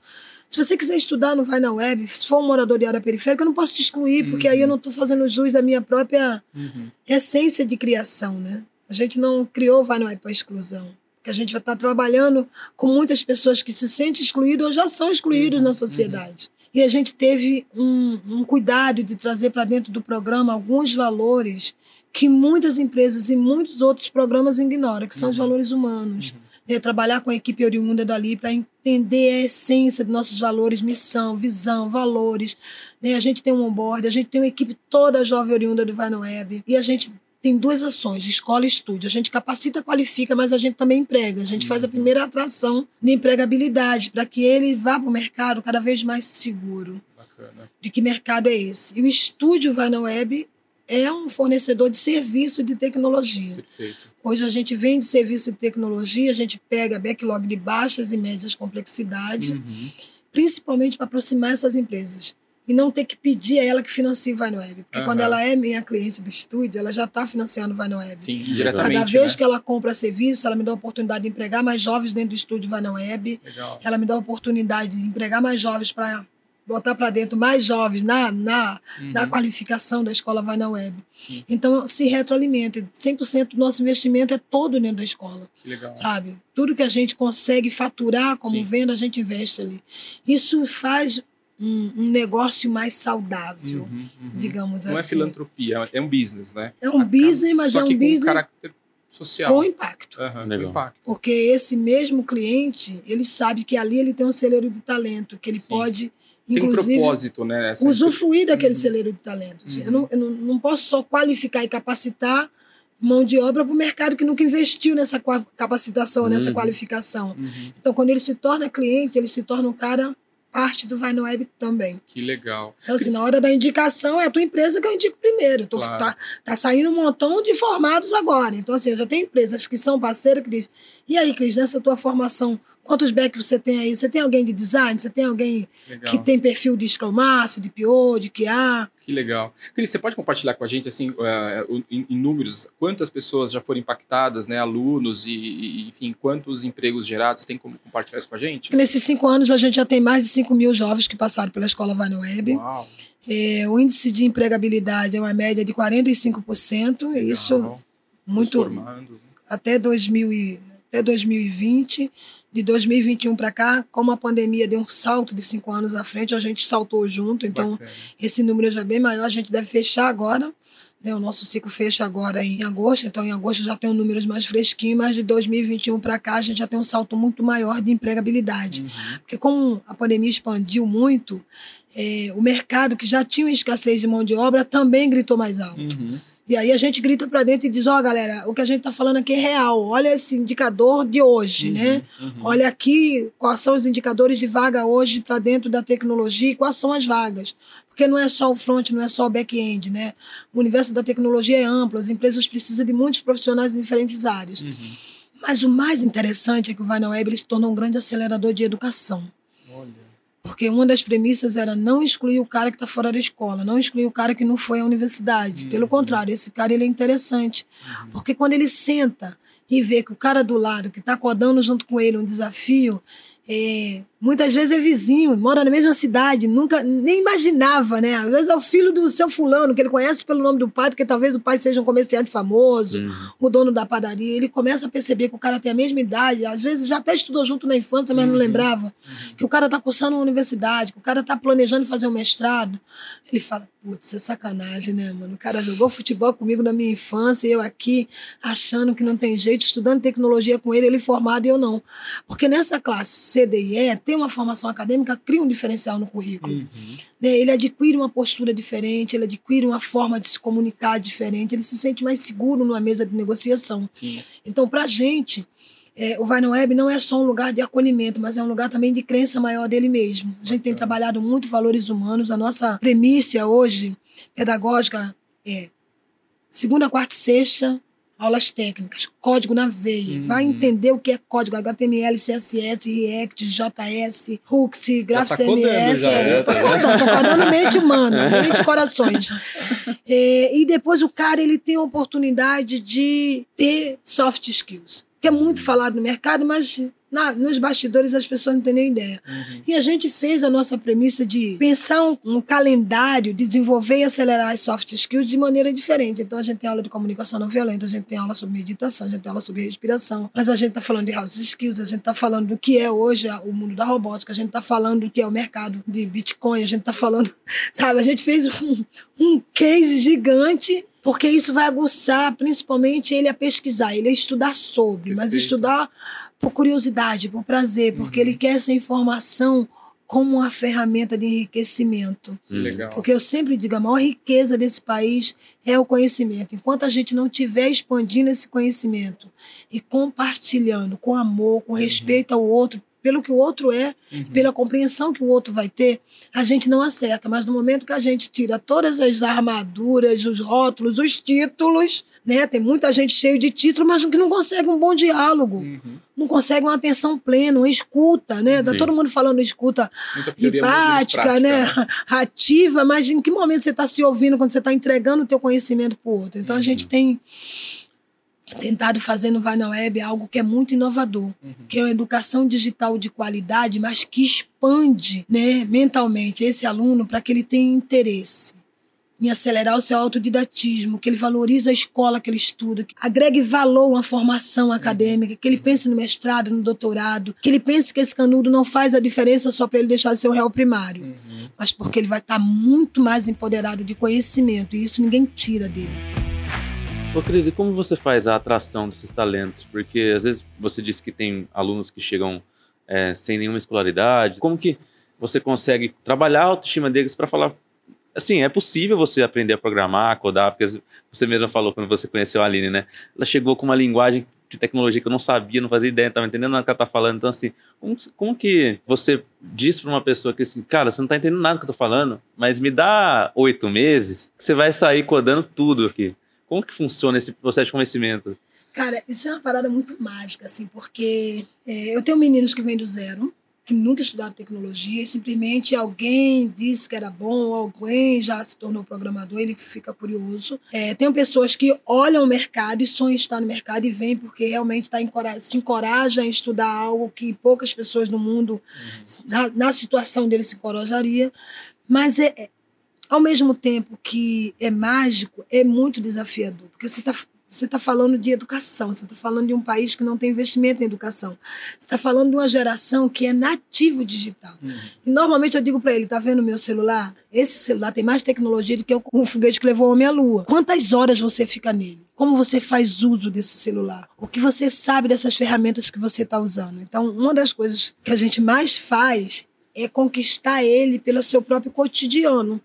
Se você quiser estudar, não vai na web. Se for um morador de área periférica, eu não posso te excluir, porque aí eu uhum. não estou fazendo jus à minha própria uhum. essência de criação, né? A gente não criou Vai na Web para exclusão. Porque a gente vai estar tá trabalhando com muitas pessoas que se sentem excluídas ou já são excluídas uhum. na sociedade. E a gente teve um, um cuidado de trazer para dentro do programa alguns valores que muitas empresas e muitos outros programas ignoram, que são uhum. os valores humanos. Né, trabalhar com a equipe oriunda dali para entender a essência dos nossos valores, missão, visão, valores. Né? A gente tem um onboard, a gente tem uma equipe toda jovem oriunda do Vai no Web e a gente tem duas ações, escola e estúdio. A gente capacita, qualifica, mas a gente também emprega. A gente faz a Uhum. primeira atração de empregabilidade para que ele vá para o mercado cada vez mais seguro Bacana. de que mercado é esse. E o estúdio Vai na Web é um fornecedor de serviço de tecnologia. Perfeito. Hoje a gente vende serviço de tecnologia, a gente pega backlog de baixas e médias complexidade, Uhum. principalmente para aproximar essas empresas. E não ter que pedir a ela que financie o Web. Porque Aham. quando ela é minha cliente do estúdio, ela já está financiando o Web. Sim, Cada diretamente. Cada vez né? que ela compra serviço, ela me dá a oportunidade de empregar mais jovens dentro do estúdio Web. Legal. Ela me dá a oportunidade de empregar mais jovens para botar para dentro mais jovens na, na, na Uhum. qualificação da escola Vai na Web. Sim. Então, se retroalimenta. 100% do nosso investimento é todo dentro da escola, Que legal. sabe? Tudo que a gente consegue faturar como Sim. venda, a gente investe ali. Isso faz um, um negócio mais saudável, Uhum, uhum. digamos Não é assim. filantropia, é um business, né? É um business, mas Só é que um com business caráter social. com impacto. Com Legal. impacto. Porque esse mesmo cliente, ele sabe que ali ele tem um celeiro de talento, que ele Sim. pode, Tem um propósito, né? Essa usufruir daquele Uhum. celeiro de talento. Uhum. Eu, não, eu não, não posso só qualificar e capacitar mão de obra para o mercado que nunca investiu nessa capacitação, nessa Uhum. qualificação. Uhum, Então, quando ele se torna cliente, ele se torna um cara parte do Vai no Web também. que legal. Então, assim, Cris, na hora da indicação, é a tua empresa que eu indico primeiro. Eu Tô, Claro. tá, tá saindo um montão de formados agora. Então, assim, eu já tenho empresas que são parceiras que dizem, e aí, Cris, nessa tua formação, quantos backs você tem aí? Você tem alguém de design? Você tem alguém legal. que tem perfil de Scrum Master, de PO, de QA? Que legal. Cris, você pode compartilhar com a gente, assim, eh, em, em números, quantas pessoas já foram impactadas, né? Alunos e, e, enfim, quantos empregos gerados? Tem como compartilhar isso com a gente? Nesses cinco anos, a gente já tem mais de 5 mil jovens que passaram pela escola Vai no Web. Uau, É, o índice de empregabilidade é uma média de 45%. legal. Isso muito Transformando. até, 2000 e, até 2020. De 2021 para cá, como a pandemia deu um salto de cinco anos à frente, a gente saltou junto. Então, Bacana. esse número já é bem maior. A gente deve fechar agora. Né? O nosso ciclo fecha agora em agosto. Então, em agosto já tem números mais fresquinhos. Mas de 2021 para cá, a gente já tem um salto muito maior de empregabilidade. Uhum. Porque como a pandemia expandiu muito, eh, o mercado que já tinha escassez de mão de obra também gritou mais alto. Uhum. E aí a gente grita para dentro e diz, ó, galera, o que a gente está falando aqui é real. Olha esse indicador de hoje, né? Uhum. Olha aqui quais são os indicadores de vaga hoje para dentro da tecnologia e quais são as vagas. Porque não é só o front, não é só o back-end, né? O universo da tecnologia é amplo, as empresas precisam de muitos profissionais em diferentes áreas. Uhum. Mas o mais interessante é que o Vai na Web ele se tornou um grande acelerador de educação. Porque uma das premissas era não excluir o cara que está fora da escola, não excluir o cara que não foi à universidade. Pelo Uhum. contrário, esse cara ele é interessante. Porque quando ele senta e vê que o cara do lado, que está codando junto com ele um desafio, é, muitas vezes é vizinho, mora na mesma cidade, nunca nem imaginava, né? Às vezes é o filho do seu fulano, que ele conhece pelo nome do pai, porque talvez o pai seja um comerciante famoso, Uhum. o dono da padaria. Ele começa a perceber que o cara tem a mesma idade, às vezes já até estudou junto na infância, mas não Uhum. lembrava. Que o cara está cursando uma universidade, que o cara está planejando fazer um mestrado. Ele fala, putz, é sacanagem, né, mano? O cara jogou futebol comigo na minha infância e eu aqui achando que não tem jeito, estudando tecnologia com ele, ele formado e eu não. Porque nessa classe C, Ter uma formação acadêmica cria um diferencial no currículo. Uhum. né? Ele adquire uma postura diferente, ele adquire uma forma de se comunicar diferente, ele se sente mais seguro numa mesa de negociação. Sim. Então, para a gente, é, o Vai na Web não é só um lugar de acolhimento, mas é um lugar também de crença maior dele mesmo. A gente tem trabalhado muito valores humanos. A nossa premissa hoje, pedagógica, é segunda, quarta e sexta, aulas técnicas, código na veia. Uhum. Vai entender o que é código HTML, CSS, React, JS, Hooks, Já tá é, né? eu tô codando, tô codando mente humana, [LAUGHS] mente corações. É, e depois o cara ele tem a oportunidade de ter soft skills, que é muito falado no mercado, mas na- nos bastidores as pessoas não têm nem ideia. Uhum. E a gente fez a nossa premissa de pensar um, um calendário de desenvolver e acelerar as soft skills de maneira diferente. Então a gente tem aula de comunicação não violenta, a gente tem aula sobre meditação, a gente tem aula sobre respiração, mas a gente está falando de hard skills, a gente está falando do que é hoje o mundo da robótica, a gente está falando do que é o mercado de Bitcoin, a gente está falando, [LAUGHS] sabe, a gente fez um, um case gigante Porque isso vai aguçar principalmente ele a pesquisar, ele a estudar sobre, mas Perfeito. estudar por curiosidade, por prazer, porque Uhum. ele quer essa informação como uma ferramenta de enriquecimento. Que legal. Porque eu sempre digo, a maior riqueza desse país é o conhecimento. Enquanto a gente não estiver expandindo esse conhecimento e compartilhando com amor, com respeito ao outro, pelo que o outro é, Uhum. pela compreensão que o outro vai ter, a gente não acerta. Mas no momento que a gente tira todas as armaduras, os rótulos, os títulos, né? Tem muita gente cheio de título, mas que não consegue um bom diálogo, Uhum. não consegue uma atenção plena, uma escuta, né? Tá todo mundo falando escuta empática, prática, né? [LAUGHS] Ativa, mas em que momento você está se ouvindo quando você está entregando o teu conhecimento para o outro? Então a gente tem tentado fazer no Vai na Web algo que é muito inovador, Uhum. que é uma educação digital de qualidade, mas que expande né, mentalmente esse aluno para que ele tenha interesse em acelerar o seu autodidatismo, que ele valorize a escola que ele estuda, que agregue valor a uma formação acadêmica, que ele pense no mestrado, no doutorado, que ele pense que esse canudo não faz a diferença só para ele deixar de ser um réu primário, Uhum. mas porque ele vai estar muito mais empoderado de conhecimento, e isso ninguém tira dele. Ô, Cris, e como você faz a atração desses talentos? Porque às vezes você disse que tem alunos que chegam é, sem nenhuma escolaridade. Como que você consegue trabalhar a autoestima deles para falar. Assim, é possível você aprender a programar, a codar, porque você mesma falou quando você conheceu a Aline, né? Ela chegou com uma linguagem de tecnologia que eu não sabia, não fazia ideia, não estava entendendo nada que ela tá falando. Então, assim, como, como que você diz para uma pessoa que, assim, cara, você não tá entendendo nada que eu tô falando, mas me dá oito meses que você vai sair codando tudo aqui. Como que funciona esse processo de conhecimento? Cara, isso é uma parada muito mágica, assim, porque é, eu tenho meninos que vêm do zero, que nunca estudaram tecnologia, e simplesmente alguém disse que era bom, alguém já se tornou programador, ele fica curioso. É, tenho pessoas que olham o mercado e sonham estar no mercado e vêm porque realmente tá encora- se encorajam a estudar algo que poucas pessoas no mundo, na, na situação dele, se encorajaria. Mas é, é- ao mesmo tempo que é mágico, é muito desafiador, porque você está você tá falando de educação, você está falando de um país que não tem investimento em educação. Você está falando de uma geração que é nativo digital. Uhum. E normalmente eu digo para ele, tá vendo o meu celular? Esse celular tem mais tecnologia do que o o foguete que levou o homem à lua. Quantas horas você fica nele? Como você faz uso desse celular? O que você sabe dessas ferramentas que você está usando? Então, uma das coisas que a gente mais faz é conquistar ele pelo seu próprio cotidiano.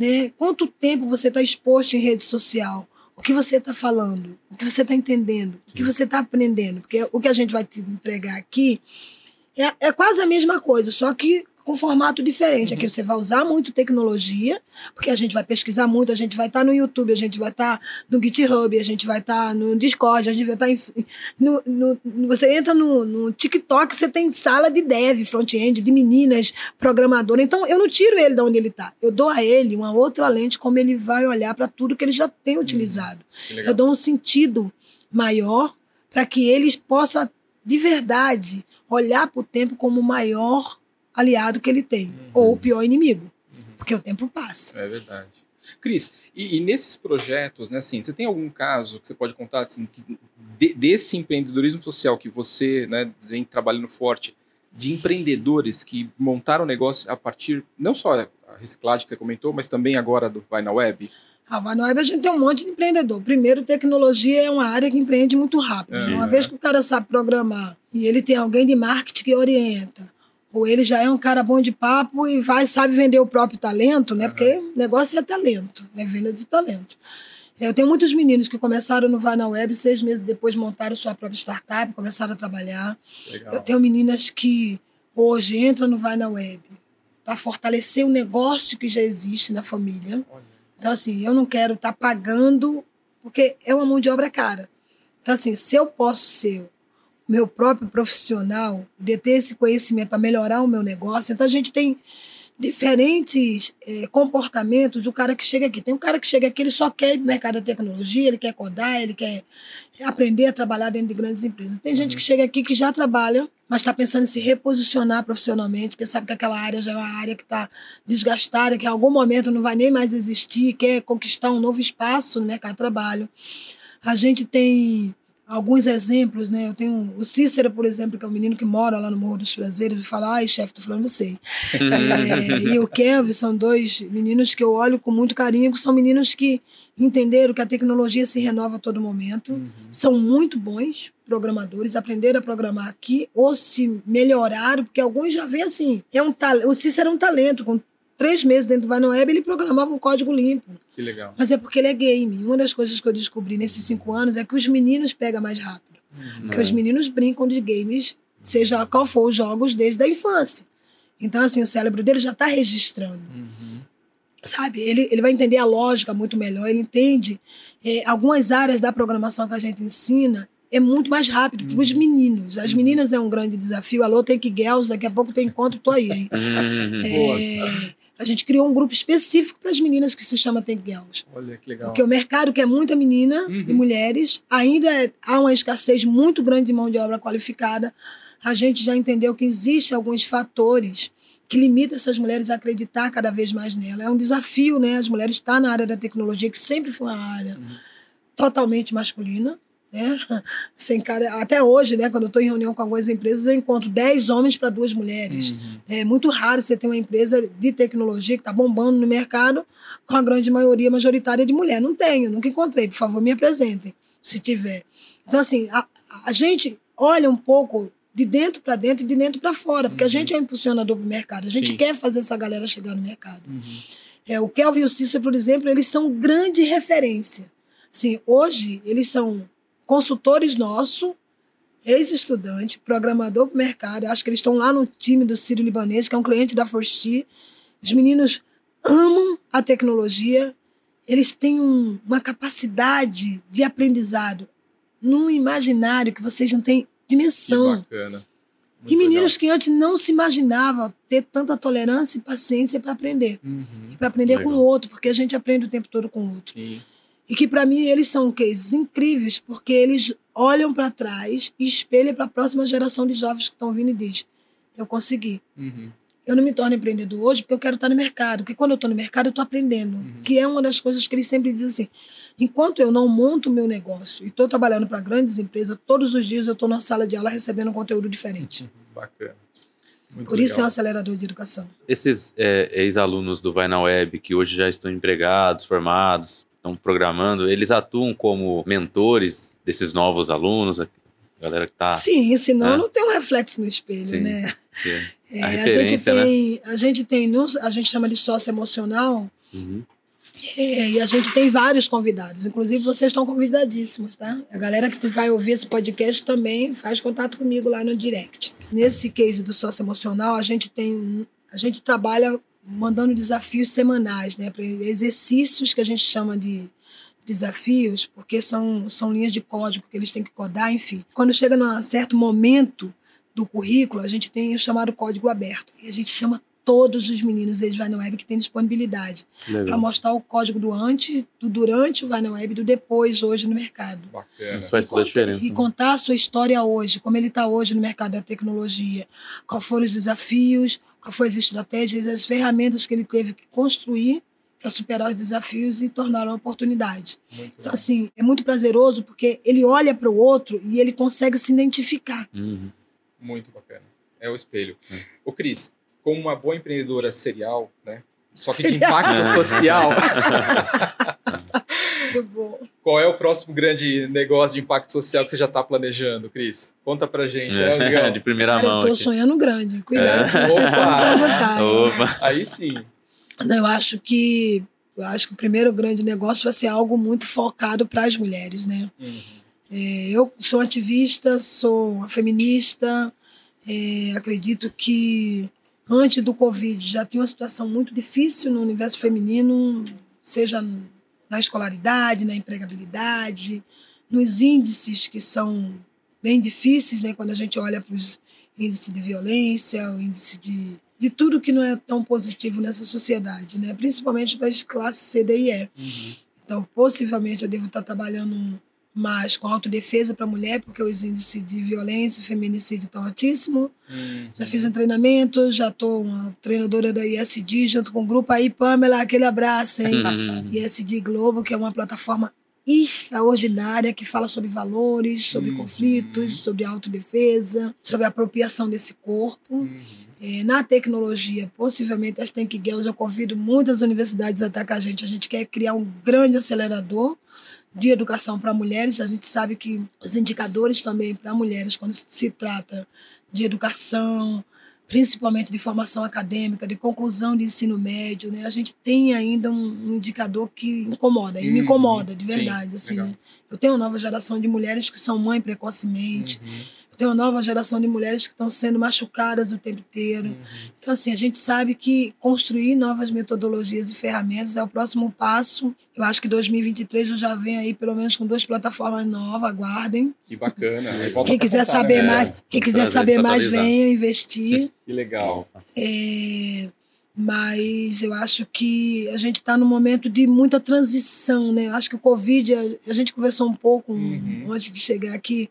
Né? Quanto tempo você está exposto em rede social? O que você está falando? O que você está entendendo? O que você está aprendendo? Porque o que a gente vai te entregar aqui é, é quase a mesma coisa, só que com formato diferente. Aqui você vai usar muito tecnologia, porque a gente vai pesquisar muito, a gente vai estar no YouTube, a gente vai estar no GitHub, a gente vai estar no Discord, a gente vai estar em, no, no- você entra no, no TikTok, você tem sala de dev, front-end, de meninas programadoras. Então eu não tiro ele de onde ele está. Eu dou a ele uma outra lente como ele vai olhar para tudo que ele já tem utilizado. Que Eu dou um sentido maior para que eles possam, de verdade, olhar para o tempo como maior aliado que ele tem, Uhum. ou o pior inimigo, Uhum. porque o tempo passa. É verdade. Cris, e, e nesses projetos, né, assim, você tem algum caso que você pode contar, assim, de- desse empreendedorismo social que você, né, vem trabalhando forte, de empreendedores que montaram negócio a partir, não só a reciclagem que você comentou, mas também agora do Vai na Web? A Vanoeb a gente tem um monte de empreendedor. Primeiro, tecnologia é uma área que empreende muito rápido. É. né? Uma vez que o cara sabe programar e ele tem alguém de marketing que orienta, ou ele já é um cara bom de papo e vai sabe vender o próprio talento, né? Aham. Porque o negócio é talento, é venda de talento. Eu tenho muitos meninos que começaram no Vai na Web, seis meses depois montaram sua própria startup, começaram a trabalhar. Legal. Eu tenho meninas que hoje entram no Vai na Web para fortalecer o negócio que já existe na família. Olha. Então, assim, eu não quero estar pagando, porque é uma mão de obra cara. Então, assim, se eu posso ser meu próprio profissional, de ter esse conhecimento para melhorar o meu negócio, então a gente tem diferentes eh, comportamentos do cara que chega aqui. Tem um cara que chega aqui, ele só quer ir para o mercado da tecnologia, ele quer codar, ele quer aprender a trabalhar dentro de grandes empresas. Tem gente que chega aqui que já trabalha, mas está pensando em se reposicionar profissionalmente, porque sabe que aquela área já é uma área que está desgastada, que em algum momento não vai nem mais existir, quer conquistar um novo espaço no mercado de trabalho. A gente tem alguns exemplos, né? Eu tenho o Cícero, por exemplo, que é um menino que mora lá no Morro dos Prazeres, e fala, ai, chefe, tô falando você. é, e o Kevin são dois meninos que eu olho com muito carinho, que são meninos que entenderam que a tecnologia se renova a todo momento, uhum. são muito bons programadores, aprenderam a programar aqui, ou se melhoraram, porque alguns já vêm assim, é um o Cícero é um talento, com três meses dentro do Vai Web, ele programava um código limpo. Que legal. Mas é porque ele é game. Uma das coisas que eu descobri nesses cinco anos é que os meninos pegam mais rápido. Uhum. Porque os meninos brincam de games, seja qual for os jogos, desde a infância. Então, assim, o cérebro dele já está registrando. Uhum. Sabe? Ele, ele vai entender a lógica muito melhor, ele entende é, algumas áreas da programação que a gente ensina é muito mais rápido para os uhum. meninos. As meninas é um grande desafio. Alô, tem que girls, daqui a pouco tem encontro, tô aí, hein? Uhum. É, a gente criou um grupo específico para as meninas que se chama Tank Girls. Olha que legal. Porque o mercado quer muita menina uhum. e mulheres, ainda é, há uma escassez muito grande de mão de obra qualificada. A gente já entendeu que existem alguns fatores que limitam essas mulheres a acreditar cada vez mais nela. É um desafio, né? As mulheres estão na área da tecnologia, que sempre foi uma área uhum. totalmente masculina né? Sem cara, até hoje, né, quando eu estou em reunião com algumas empresas, eu encontro 10 homens para duas mulheres. Uhum. É muito raro você ter uma empresa de tecnologia que está bombando no mercado com a grande maioria majoritária de mulher. Não tenho, nunca encontrei. Por favor, me apresentem, se tiver. Então, assim, a, a gente olha um pouco de dentro para dentro e de dentro para fora, porque uhum. a gente é impulsionador para o mercado. A gente Sim. quer fazer essa galera chegar no mercado. Uhum. É, o Kelvin e o Cícero, por exemplo, eles são grande referência. Assim, hoje, eles são consultores nossos, ex-estudante, programador para o mercado. Acho que eles estão lá no time do Sírio Libanês, que é um cliente da Forsti. Os meninos amam a tecnologia, eles têm um, uma capacidade de aprendizado num imaginário que vocês não têm dimensão. Que bacana. Muito e meninos legal. que antes não se imaginavam ter tanta tolerância e paciência para aprender. Uhum. Para aprender legal. com o outro, porque a gente aprende o tempo todo com o outro. Sim. E que para mim eles são cases incríveis, porque eles olham para trás e espelham para a próxima geração de jovens que estão vindo e diz: Eu consegui. Uhum. Eu não me torno empreendedor hoje porque eu quero estar no mercado. Porque quando eu estou no mercado, eu estou aprendendo. Uhum. Que é uma das coisas que eles sempre dizem assim: enquanto eu não monto o meu negócio e estou trabalhando para grandes empresas, todos os dias eu estou na sala de aula recebendo um conteúdo diferente. Uhum. Bacana. Muito Por legal. isso é um acelerador de educação. Esses é, ex-alunos do Vai na Web, que hoje já estão empregados, formados, estão programando, eles atuam como mentores desses novos alunos, a galera que está... Sim, senão né? não tem um reflexo no espelho, Sim, né? É, a, a, gente tem, né? a gente tem, a gente chama de sócio emocional, uhum. é, e a gente tem vários convidados, inclusive vocês estão convidadíssimos, tá? A galera que vai ouvir esse podcast também faz contato comigo lá no direct. Nesse case do sócio emocional, a gente tem, a gente trabalha mandando desafios semanais, né? Exercícios que a gente chama de desafios, porque são, são linhas de código que eles têm que codar, enfim. Quando chega num certo momento do currículo, a gente tem o chamado código aberto. E a gente chama todos os meninos eles no Web que têm disponibilidade para mostrar o código do antes, do durante o Vai no Web e do depois hoje no mercado. Bacana. Isso faz toda a diferença. E contar a sua história hoje, como ele está hoje no mercado da tecnologia, quais foram os desafios, quais foram as estratégias, as ferramentas que ele teve que construir para superar os desafios e torná-lo uma oportunidade. Muito então, assim, é muito prazeroso porque ele olha para o outro e ele consegue se identificar. Uhum. Muito bacana. É o espelho. Uhum. O Cris, como uma boa empreendedora serial, né? Só que de impacto social. [LAUGHS] Muito bom. Qual é o próximo grande negócio de impacto social que você já está planejando, Cris? Conta pra gente. É, é [LAUGHS] de primeira Cara, mão. Eu tô aqui. sonhando grande. Cuidado é. que vocês estão perguntando. Aí sim. Eu acho que eu acho que o primeiro grande negócio vai ser algo muito focado para as mulheres, né? Uhum. É, eu sou ativista, sou feminista, é, acredito que antes do Covid já tinha uma situação muito difícil no universo feminino, seja na escolaridade, na empregabilidade, nos índices que são bem difíceis, né, quando a gente olha para os índices de violência, o índice de, de tudo que não é tão positivo nessa sociedade, né, principalmente para as classes C, D e E. Uhum. Então, possivelmente, eu devo estar trabalhando mas com autodefesa para mulher, porque os índices de violência e feminicídio estão altíssimos. Uhum. Já fiz um treinamento, já estou uma treinadora da ISD, junto com o grupo aí, Pamela, aquele abraço, hein? Uhum. ISD Globo, que é uma plataforma extraordinária que fala sobre valores, sobre Uhum. conflitos, sobre autodefesa, sobre apropriação desse corpo. Uhum. É, na tecnologia, possivelmente as Tank Girls, eu convido muitas universidades a estar com a gente. A gente quer criar um grande acelerador de educação para mulheres. A gente sabe que os indicadores também para mulheres, quando se trata de educação, principalmente de formação acadêmica, de conclusão de ensino médio, né? A gente tem ainda um, indicador que incomoda, e me Uhum. incomoda, de Sim, verdade, assim, legal. né? Eu tenho uma nova geração de mulheres que são mãe precocemente, Uhum. Tenho uma nova geração de mulheres que estão sendo machucadas o tempo inteiro. Uhum. Então, assim, a gente sabe que construir novas metodologias e ferramentas é o próximo passo. Eu acho que 2023 eu já venho aí, pelo menos, com duas plataformas novas, aguardem. Que bacana. [LAUGHS] Volta Quem quiser contar, saber né? mais, quem quiser Prazer saber mais, venha investir. [LAUGHS] Que legal. É, mas eu acho que a gente está num momento de muita transição, né? Eu acho que o Covid, a, a gente conversou um pouco Uhum. antes de chegar aqui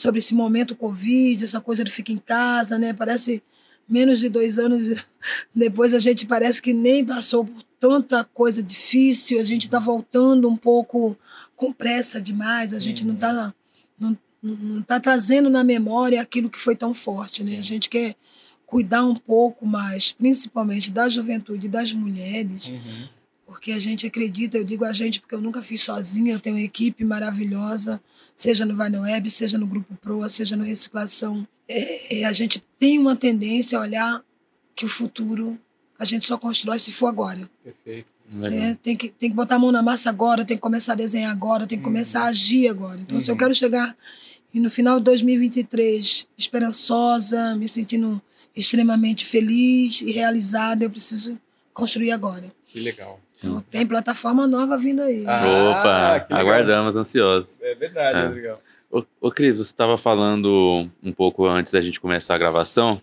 sobre esse momento Covid, essa coisa do fica em casa, né? Parece menos de dois anos [LAUGHS] depois a gente parece que nem passou por tanta coisa difícil, a gente está voltando um pouco com pressa demais, a gente não está não, não tá trazendo na memória aquilo que foi tão forte, né? A gente quer cuidar um pouco mais, principalmente da juventude e das mulheres, Uhum. Porque a gente acredita, eu digo a gente porque eu nunca fiz sozinha, eu tenho uma equipe maravilhosa, seja no Vai no Web, seja no Grupo Proa, seja no Reciclação. É, a gente tem uma tendência a olhar que o futuro a gente só constrói se for agora. Perfeito. Né? Tem, que, tem que botar a mão na massa agora, tem que começar a desenhar agora, tem que começar a agir agora. Então, se eu Uhum. quero chegar e no final de 2023 esperançosa, me sentindo extremamente feliz e realizada, eu preciso construir agora. Que legal. Então, tem plataforma nova vindo aí. Ah, Opa, aguardamos ansiosos. É verdade, É. é legal. Ô, ô Cris, você estava falando um pouco antes da gente começar a gravação,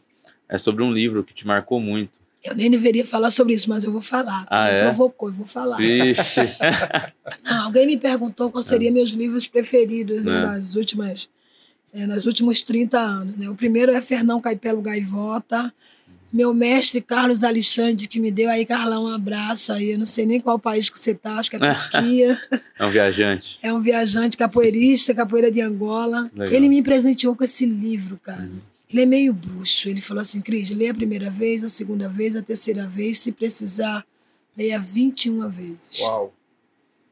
é sobre um livro que te marcou muito. Eu nem deveria falar sobre isso, mas eu vou falar. Tu Ah, me é? provocou, eu vou falar. Vixe. [LAUGHS] Não, alguém me perguntou qual seriam meus livros preferidos né, É. nas últimas é, nos últimos 30 anos. Né? O primeiro é Fernão Caipelo Gaivota, meu mestre Carlos Alexandre, que me deu aí, Carlão, um abraço aí. Eu não sei nem qual país que você tá, acho que é [LAUGHS] Turquia. é um viajante. é um viajante capoeirista, capoeira de Angola. Legal. Ele me presenteou com esse livro, cara. Ele é meio bruxo. Ele falou assim, Cris, leia a primeira vez, a segunda vez, a terceira vez, se precisar, leia 21 vezes Uau.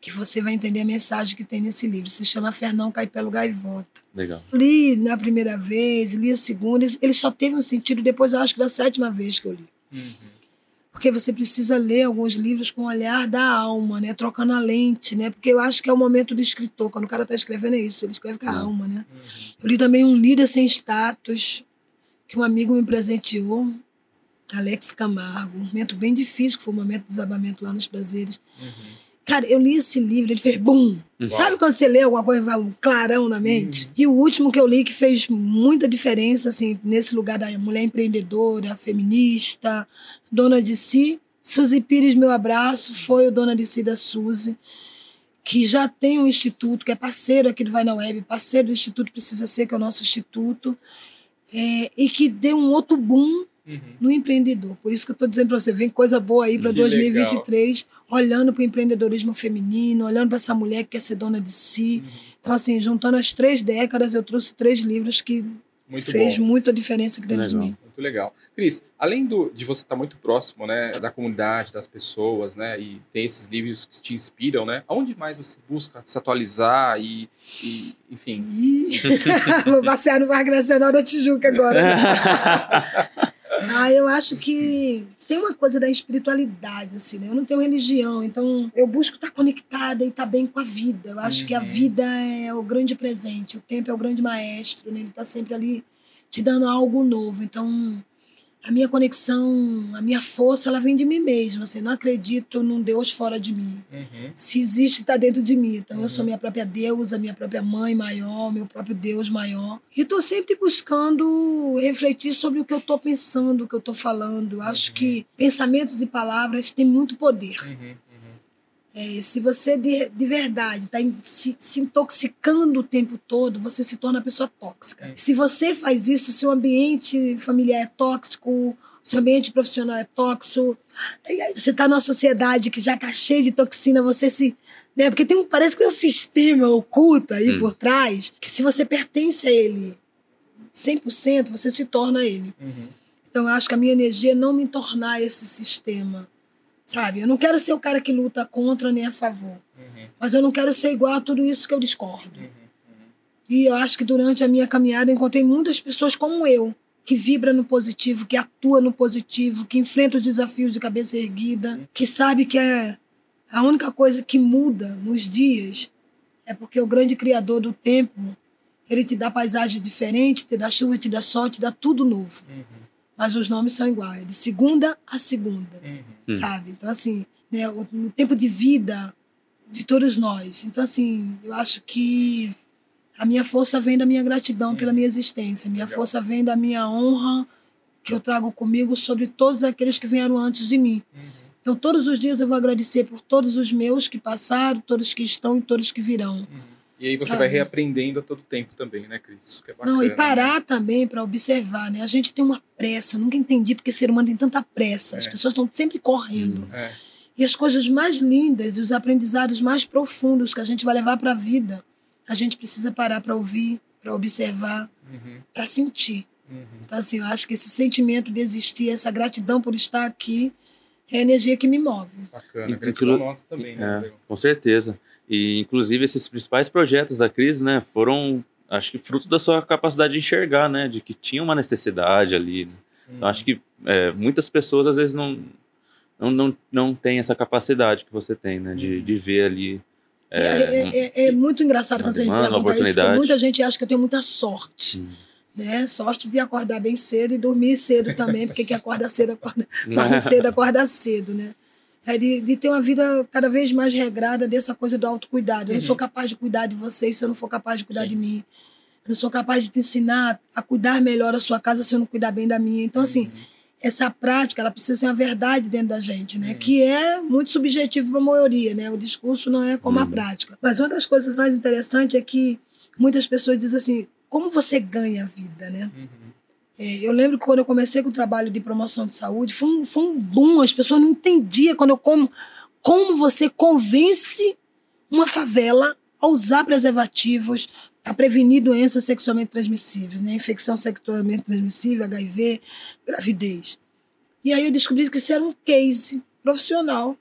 Que você vai entender a mensagem que tem nesse livro. Se chama Fernão Caipelo Gaivota. Legal. Li na primeira vez, li a segunda, ele só teve um sentido depois, eu acho que da sétima vez que eu li. Uhum. Porque você precisa ler alguns livros com o olhar da alma, né? Trocando a lente, né? Porque eu acho que é o momento do escritor. Quando o cara está escrevendo é isso, ele escreve com a alma, né? Uhum. Eu li também um Líder Sem Status, que um amigo me presenteou, Alex Camargo. Um momento bem difícil, que foi um momento de desabamento lá nos prazeres. Uhum. Cara, eu li esse livro, ele fez bum. Sabe quando você lê alguma coisa, vai um clarão na mente? E o último que eu li que fez muita diferença, assim, nesse lugar da mulher empreendedora, feminista, dona de si. Suzy Pires, meu abraço, foi o dona de si da Suzy, que já tem um instituto, que é parceiro aqui do Vai na Web, parceiro do Instituto Precisa Ser, que é o nosso instituto, é, e que deu um outro boom Uhum. no empreendedor. Por isso que eu estou dizendo para você, vem coisa boa aí para Que 2023, olhando para o empreendedorismo feminino, olhando para essa mulher que quer ser dona de si. Uhum. Então, assim, juntando as três décadas, eu trouxe três livros que Muito fez bom. muita diferença aqui dentro de Legal. mim. Muito legal. Cris, além do, de você estar muito próximo, né, da comunidade, das pessoas, né, e ter esses livros que te inspiram, né, aonde mais você busca se atualizar e, e, enfim... [LAUGHS] Vou passear no Parque Nacional da Tijuca agora. né? [LAUGHS] Ah, eu acho que tem uma coisa da espiritualidade, assim, né? Eu não tenho religião, então eu busco estar conectada e estar bem com a vida. Eu acho que a Uhum. vida é o grande presente, o tempo é o grande maestro, né? Ele está sempre ali te dando algo novo. Então, a minha conexão, a minha força, ela vem de mim mesma. Assim, não acredito num Deus fora de mim. Uhum. Se existe, está dentro de mim. Então, eu sou minha própria deusa, minha própria mãe maior, meu próprio Deus maior. E estou sempre buscando refletir sobre o que eu estou pensando, o que eu estou falando. Acho que pensamentos e palavras têm muito poder. É, se você de, de verdade está se, se intoxicando o tempo todo, você se torna uma pessoa tóxica. Se você faz isso, seu ambiente familiar é tóxico, seu ambiente profissional é tóxico, e aí você está numa sociedade que já está cheia de toxina, você se. Né? Porque tem um, parece que tem um sistema oculto aí Hum. por trás, que se você pertence a ele 100%, você se torna ele. Uhum. Então, eu acho que a minha energia é não me tornar esse sistema. Sabe? Eu não quero ser o cara que luta contra nem a favor. Uhum. Mas eu não quero ser igual a tudo isso que eu discordo. E eu acho que durante a minha caminhada encontrei muitas pessoas como eu, que vibra no positivo, que atua no positivo, que enfrenta os desafios de cabeça erguida, que sabe que é a única coisa que muda nos dias é porque o grande criador do tempo, ele te dá paisagem diferente, te dá chuva, te dá sol, te dá tudo novo. Uhum. Mas os nomes são iguais, de segunda a segunda Uhum. Hum. sabe? Então, assim, né, o, o tempo de vida de todos nós. Então, assim, eu acho que a minha força vem da minha gratidão pela minha existência. Minha Legal. força vem da minha honra que eu trago comigo sobre todos aqueles que vieram antes de mim. Uhum. Então, todos os dias eu vou agradecer por todos os meus que passaram, todos que estão e todos que virão. E aí você Sabe? vai reaprendendo a todo tempo também, né, Cris? Isso que é bacana. Não, e né? parar também para observar, né? A gente tem uma pressa, eu nunca entendi porque ser humano tem tanta pressa. As É. pessoas estão sempre correndo. É. E as coisas mais lindas e os aprendizados mais profundos que a gente vai levar para a vida, a gente precisa parar para ouvir, para observar, Uhum. para sentir. Uhum. Então, assim, eu acho que esse sentimento de existir, essa gratidão por estar aqui, é a energia que me move. Bacana. Inclu- Gratidão nossa também, né? É, com certeza. E, inclusive, esses principais projetos da crise, né, foram, acho que, fruto da sua capacidade de enxergar, né, de que tinha uma necessidade ali. né. Então, acho que é, muitas pessoas, às vezes, não, não, não, não têm essa capacidade que você tem, né, de, de ver ali. É, é- é- é muito engraçado quando demanda, uma pergunta isso, porque muita gente acha que eu tenho muita sorte. Hum. Né? Sorte de acordar bem cedo e dormir cedo também, porque quem acorda cedo, acorda, [LAUGHS] cedo, acorda cedo, né? É de, de ter uma vida cada vez mais regrada dessa coisa do autocuidado. Eu não Uhum. sou capaz de cuidar de vocês se eu não for capaz de cuidar Sim. de mim. Eu não sou capaz de te ensinar a cuidar melhor da sua casa se eu não cuidar bem da minha. Então, assim, Uhum. essa prática, ela precisa ser uma verdade dentro da gente, né? Uhum. Que é muito subjetivo para a maioria, né? O discurso não é como a Uhum. prática. Mas uma das coisas mais interessantes é que muitas pessoas dizem assim, como você ganha a vida, né? É, eu lembro que quando eu comecei com o trabalho de promoção de saúde, foi um, foi um boom, as pessoas não entendiam quando eu como, como você convence uma favela a usar preservativos, a prevenir doenças sexualmente transmissíveis, né? infecção sexualmente transmissível, HIV, gravidez. E aí eu descobri que isso era um case profissional.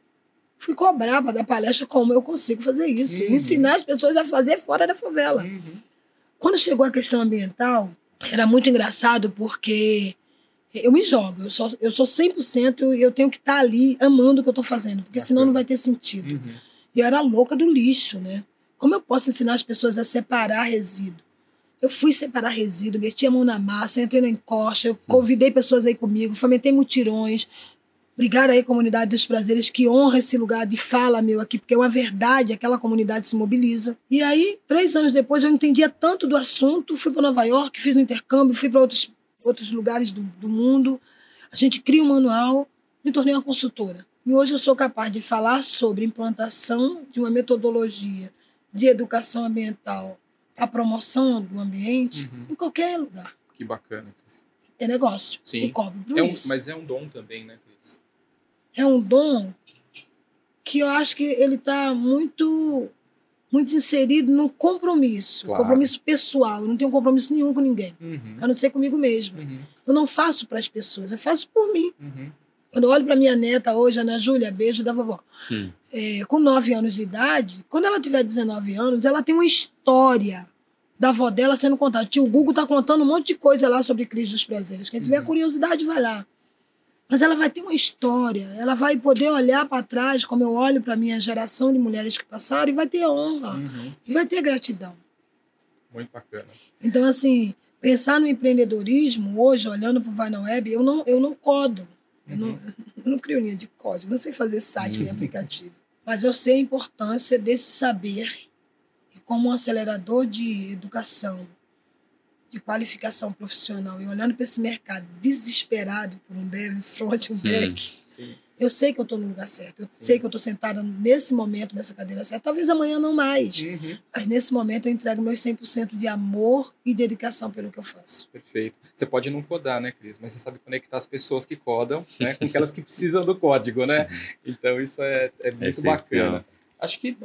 Fui cobrar para dar palestra como eu consigo fazer isso, Uhum. ensinar as pessoas a fazer fora da favela. Uhum. Quando chegou a questão ambiental, era muito engraçado porque eu me jogo, eu sou, eu sou 100% e eu tenho que estar ali amando o que eu estou fazendo, porque senão Bacana. não vai ter sentido. Uhum. E eu era louca do lixo, né? Como eu posso ensinar as pessoas a separar resíduo? Eu fui separar resíduo, meti a mão na massa, entrei na encosta, eu convidei pessoas aí comigo, fomentei mutirões. Obrigada aí, comunidade dos prazeres, que honra esse lugar de fala meu aqui, porque é uma verdade, aquela comunidade se mobiliza. E aí, três anos depois, eu entendia tanto do assunto, fui para Nova York, fiz um intercâmbio, fui para outros, outros lugares do, do mundo. A gente cria um manual, me tornei uma consultora. E hoje eu sou capaz de falar sobre implantação de uma metodologia de educação ambiental para promoção do ambiente Uhum. em qualquer lugar. Que bacana, Cris. É negócio. Sim. E cobro por É um, isso. mas é um dom também, né, Cris? É um dom que eu acho que ele está muito muito inserido num compromisso, Claro. compromisso pessoal. Eu não tenho compromisso nenhum com ninguém, Uhum. a não ser comigo mesmo. Uhum. Eu não faço para as pessoas, eu faço por mim. Uhum. Quando eu olho para minha neta hoje, Ana Júlia, beijo da vovó, é, com 9 anos de idade, quando ela tiver 19 anos, ela tem uma história da avó dela sendo contada. Tio Google está contando um monte de coisa lá sobre crise dos prazeres. Quem tiver Uhum. curiosidade, vai lá. Mas ela vai ter uma história, ela vai poder olhar para trás, como eu olho para a minha geração de mulheres que passaram, e vai ter honra, Uhum. e vai ter gratidão. Muito bacana. Então, assim, pensar no empreendedorismo hoje, olhando para o Vai na Web, eu não, eu não codo. Eu não, [LAUGHS] eu não crio linha de código, não sei fazer site nem Uhum. aplicativo. Mas eu sei a importância desse saber e como um acelerador de educação, de qualificação profissional, e olhando para esse mercado desesperado por um dev front, um back, Sim. eu sei que eu estou no lugar certo. Eu sei que eu estou sentada nesse momento, nessa cadeira certa. Talvez amanhã não mais. Uhum. Mas nesse momento eu entrego meus 100% de amor e dedicação pelo que eu faço. Perfeito. Você pode não codar, né, Cris? Mas você sabe conectar as pessoas que codam né, com aquelas que precisam do código, né? Então isso é, é muito bacana. Acho que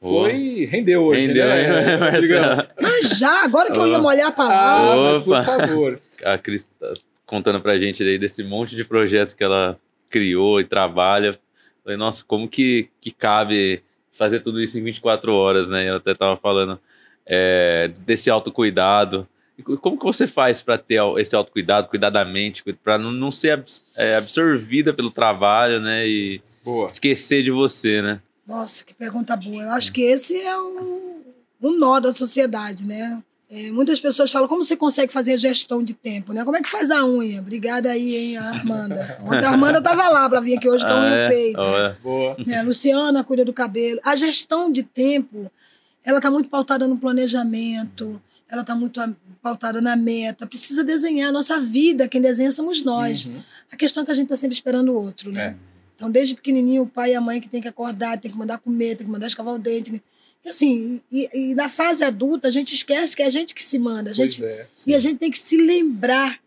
foi. Rendeu hoje. Rendeu, né? Marcelo. Mas já, agora que eu ia molhar a palavra. Ah, mas por favor. A Cris tá contando pra gente aí desse monte de projeto que ela criou e trabalha. Falei, nossa, como que, que cabe fazer tudo isso em 24 horas, né? Ela até estava falando é, desse autocuidado. Como que você faz para ter esse autocuidado, cuidar da mente, para não, não ser é, absorvida pelo trabalho, né? E Boa. esquecer de você, né? Nossa, que pergunta boa. Eu acho que esse é um, um nó da sociedade, né? É, muitas pessoas falam, como você consegue fazer gestão de tempo, né? Como é que faz a unha? Obrigada aí, hein, Armanda. Ontem a Armanda estava lá para vir aqui hoje com a unha é? feita. Oh, é. Boa. Né? A Luciana cuida do cabelo. A gestão de tempo, ela está muito pautada no planejamento, ela está muito pautada na meta. Precisa desenhar a nossa vida, quem desenha somos nós. Uhum. A questão é que a gente está sempre esperando o outro, né? É. Então, desde pequenininho, o pai e a mãe que tem que acordar, tem que mandar comer, tem que mandar escovar o dente. E assim, e, e na fase adulta, a gente esquece que é a gente que se manda. A gente, é. e a gente tem que se lembrar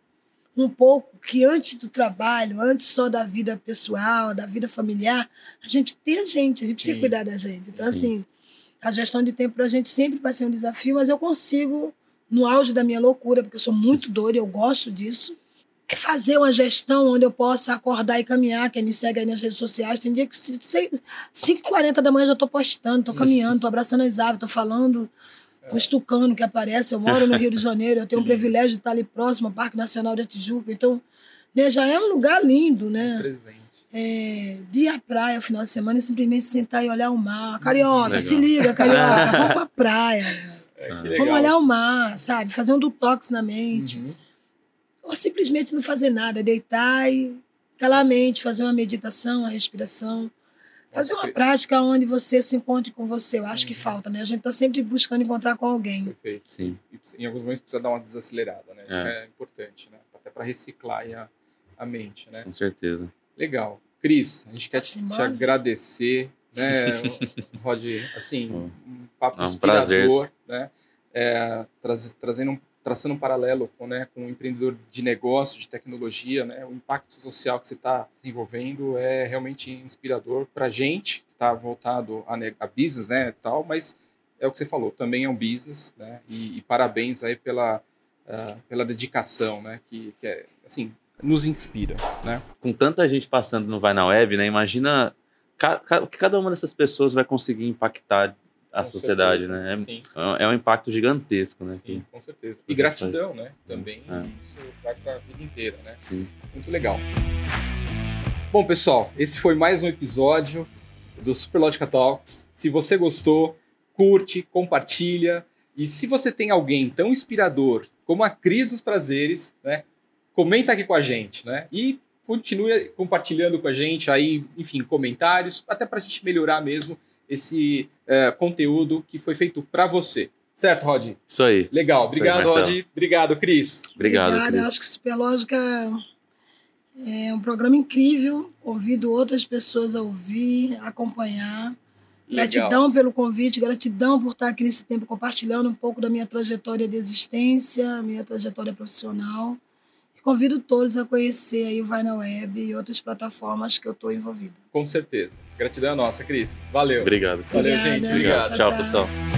um pouco que antes do trabalho, antes só da vida pessoal, da vida familiar, a gente tem a gente, a gente precisa Sim. cuidar da gente. Então, Sim. assim, a gestão de tempo para a gente sempre vai ser um desafio, mas eu consigo, no auge da minha loucura, porque eu sou muito [LAUGHS] doida, eu gosto disso, é fazer uma gestão onde eu possa acordar e caminhar. Quem me segue aí nas redes sociais, tem dia que 5h40 da manhã já estou postando, estou caminhando, estou abraçando as árvores, estou falando com os tucanos que aparece. Eu moro no Rio de Janeiro, eu tenho o [LAUGHS] privilégio de estar ali próximo ao Parque Nacional da Tijuca. Então, né, já é um lugar lindo, né? Presente. É, de ir à praia final de semana e simplesmente sentar e olhar o mar. Carioca, Legal. se liga, carioca, [LAUGHS] vamos pra praia. É, Vamos olhar o mar, sabe? Fazer um detox na mente. Uhum. Ou simplesmente não fazer nada, deitar e calar a mente, fazer uma meditação, uma respiração. Fazer uma prática onde você se encontre com você. Eu acho que falta, né? A gente tá sempre buscando encontrar com alguém. Perfeito. Sim. E em alguns momentos precisa dar uma desacelerada, né? Acho É. que é importante, né? Até para reciclar a, a mente, né? Com certeza. Legal. Cris, a gente quer te, te Simone. agradecer, né? [LAUGHS] Rod, assim, um papo É um prazer. inspirador, né? É, traz- trazendo um, traçando um paralelo com, né, com o empreendedor de negócio, de tecnologia, né? O impacto social que você está desenvolvendo é realmente inspirador para a gente que está voltado a, a business, né, tal, mas é o que você falou, também é um business, né? E, e parabéns aí pela, ah, pela dedicação, né? Que, que é, assim, nos inspira, né? Com tanta gente passando no Vai na Web, né? Imagina o que cada uma dessas pessoas vai conseguir impactar a sociedade, certeza. né? Sim. É, é um impacto gigantesco, né? Sim, com certeza. que E gratidão, né? Também É. isso vai para a vida inteira, né? Sim. Muito legal. Bom, pessoal, esse foi mais um episódio do Superlógica Talks. Se você gostou, curte, compartilha. E se você tem alguém tão inspirador como a Cris dos Prazeres, né? Comenta aqui com a gente, né? E continue compartilhando com a gente aí, enfim, comentários, até para a gente melhorar mesmo esse eh, conteúdo que foi feito para você. Certo, Rod? Isso aí. Legal. Obrigado, Rod. Marcelo. Obrigado, Cris. Obrigado, Obrigada. Cris. Acho que Superlógica é um programa incrível. Convido outras pessoas a ouvir, a acompanhar. Legal. Gratidão pelo convite, gratidão por estar aqui nesse tempo compartilhando um pouco da minha trajetória de existência, minha trajetória profissional. Convido todos a conhecer aí o Vai na Web e outras plataformas que eu estou envolvida. Com certeza. Gratidão é nossa, Cris. Valeu. Obrigado. Valeu, Obrigada. gente. Obrigado. Tchau, pessoal.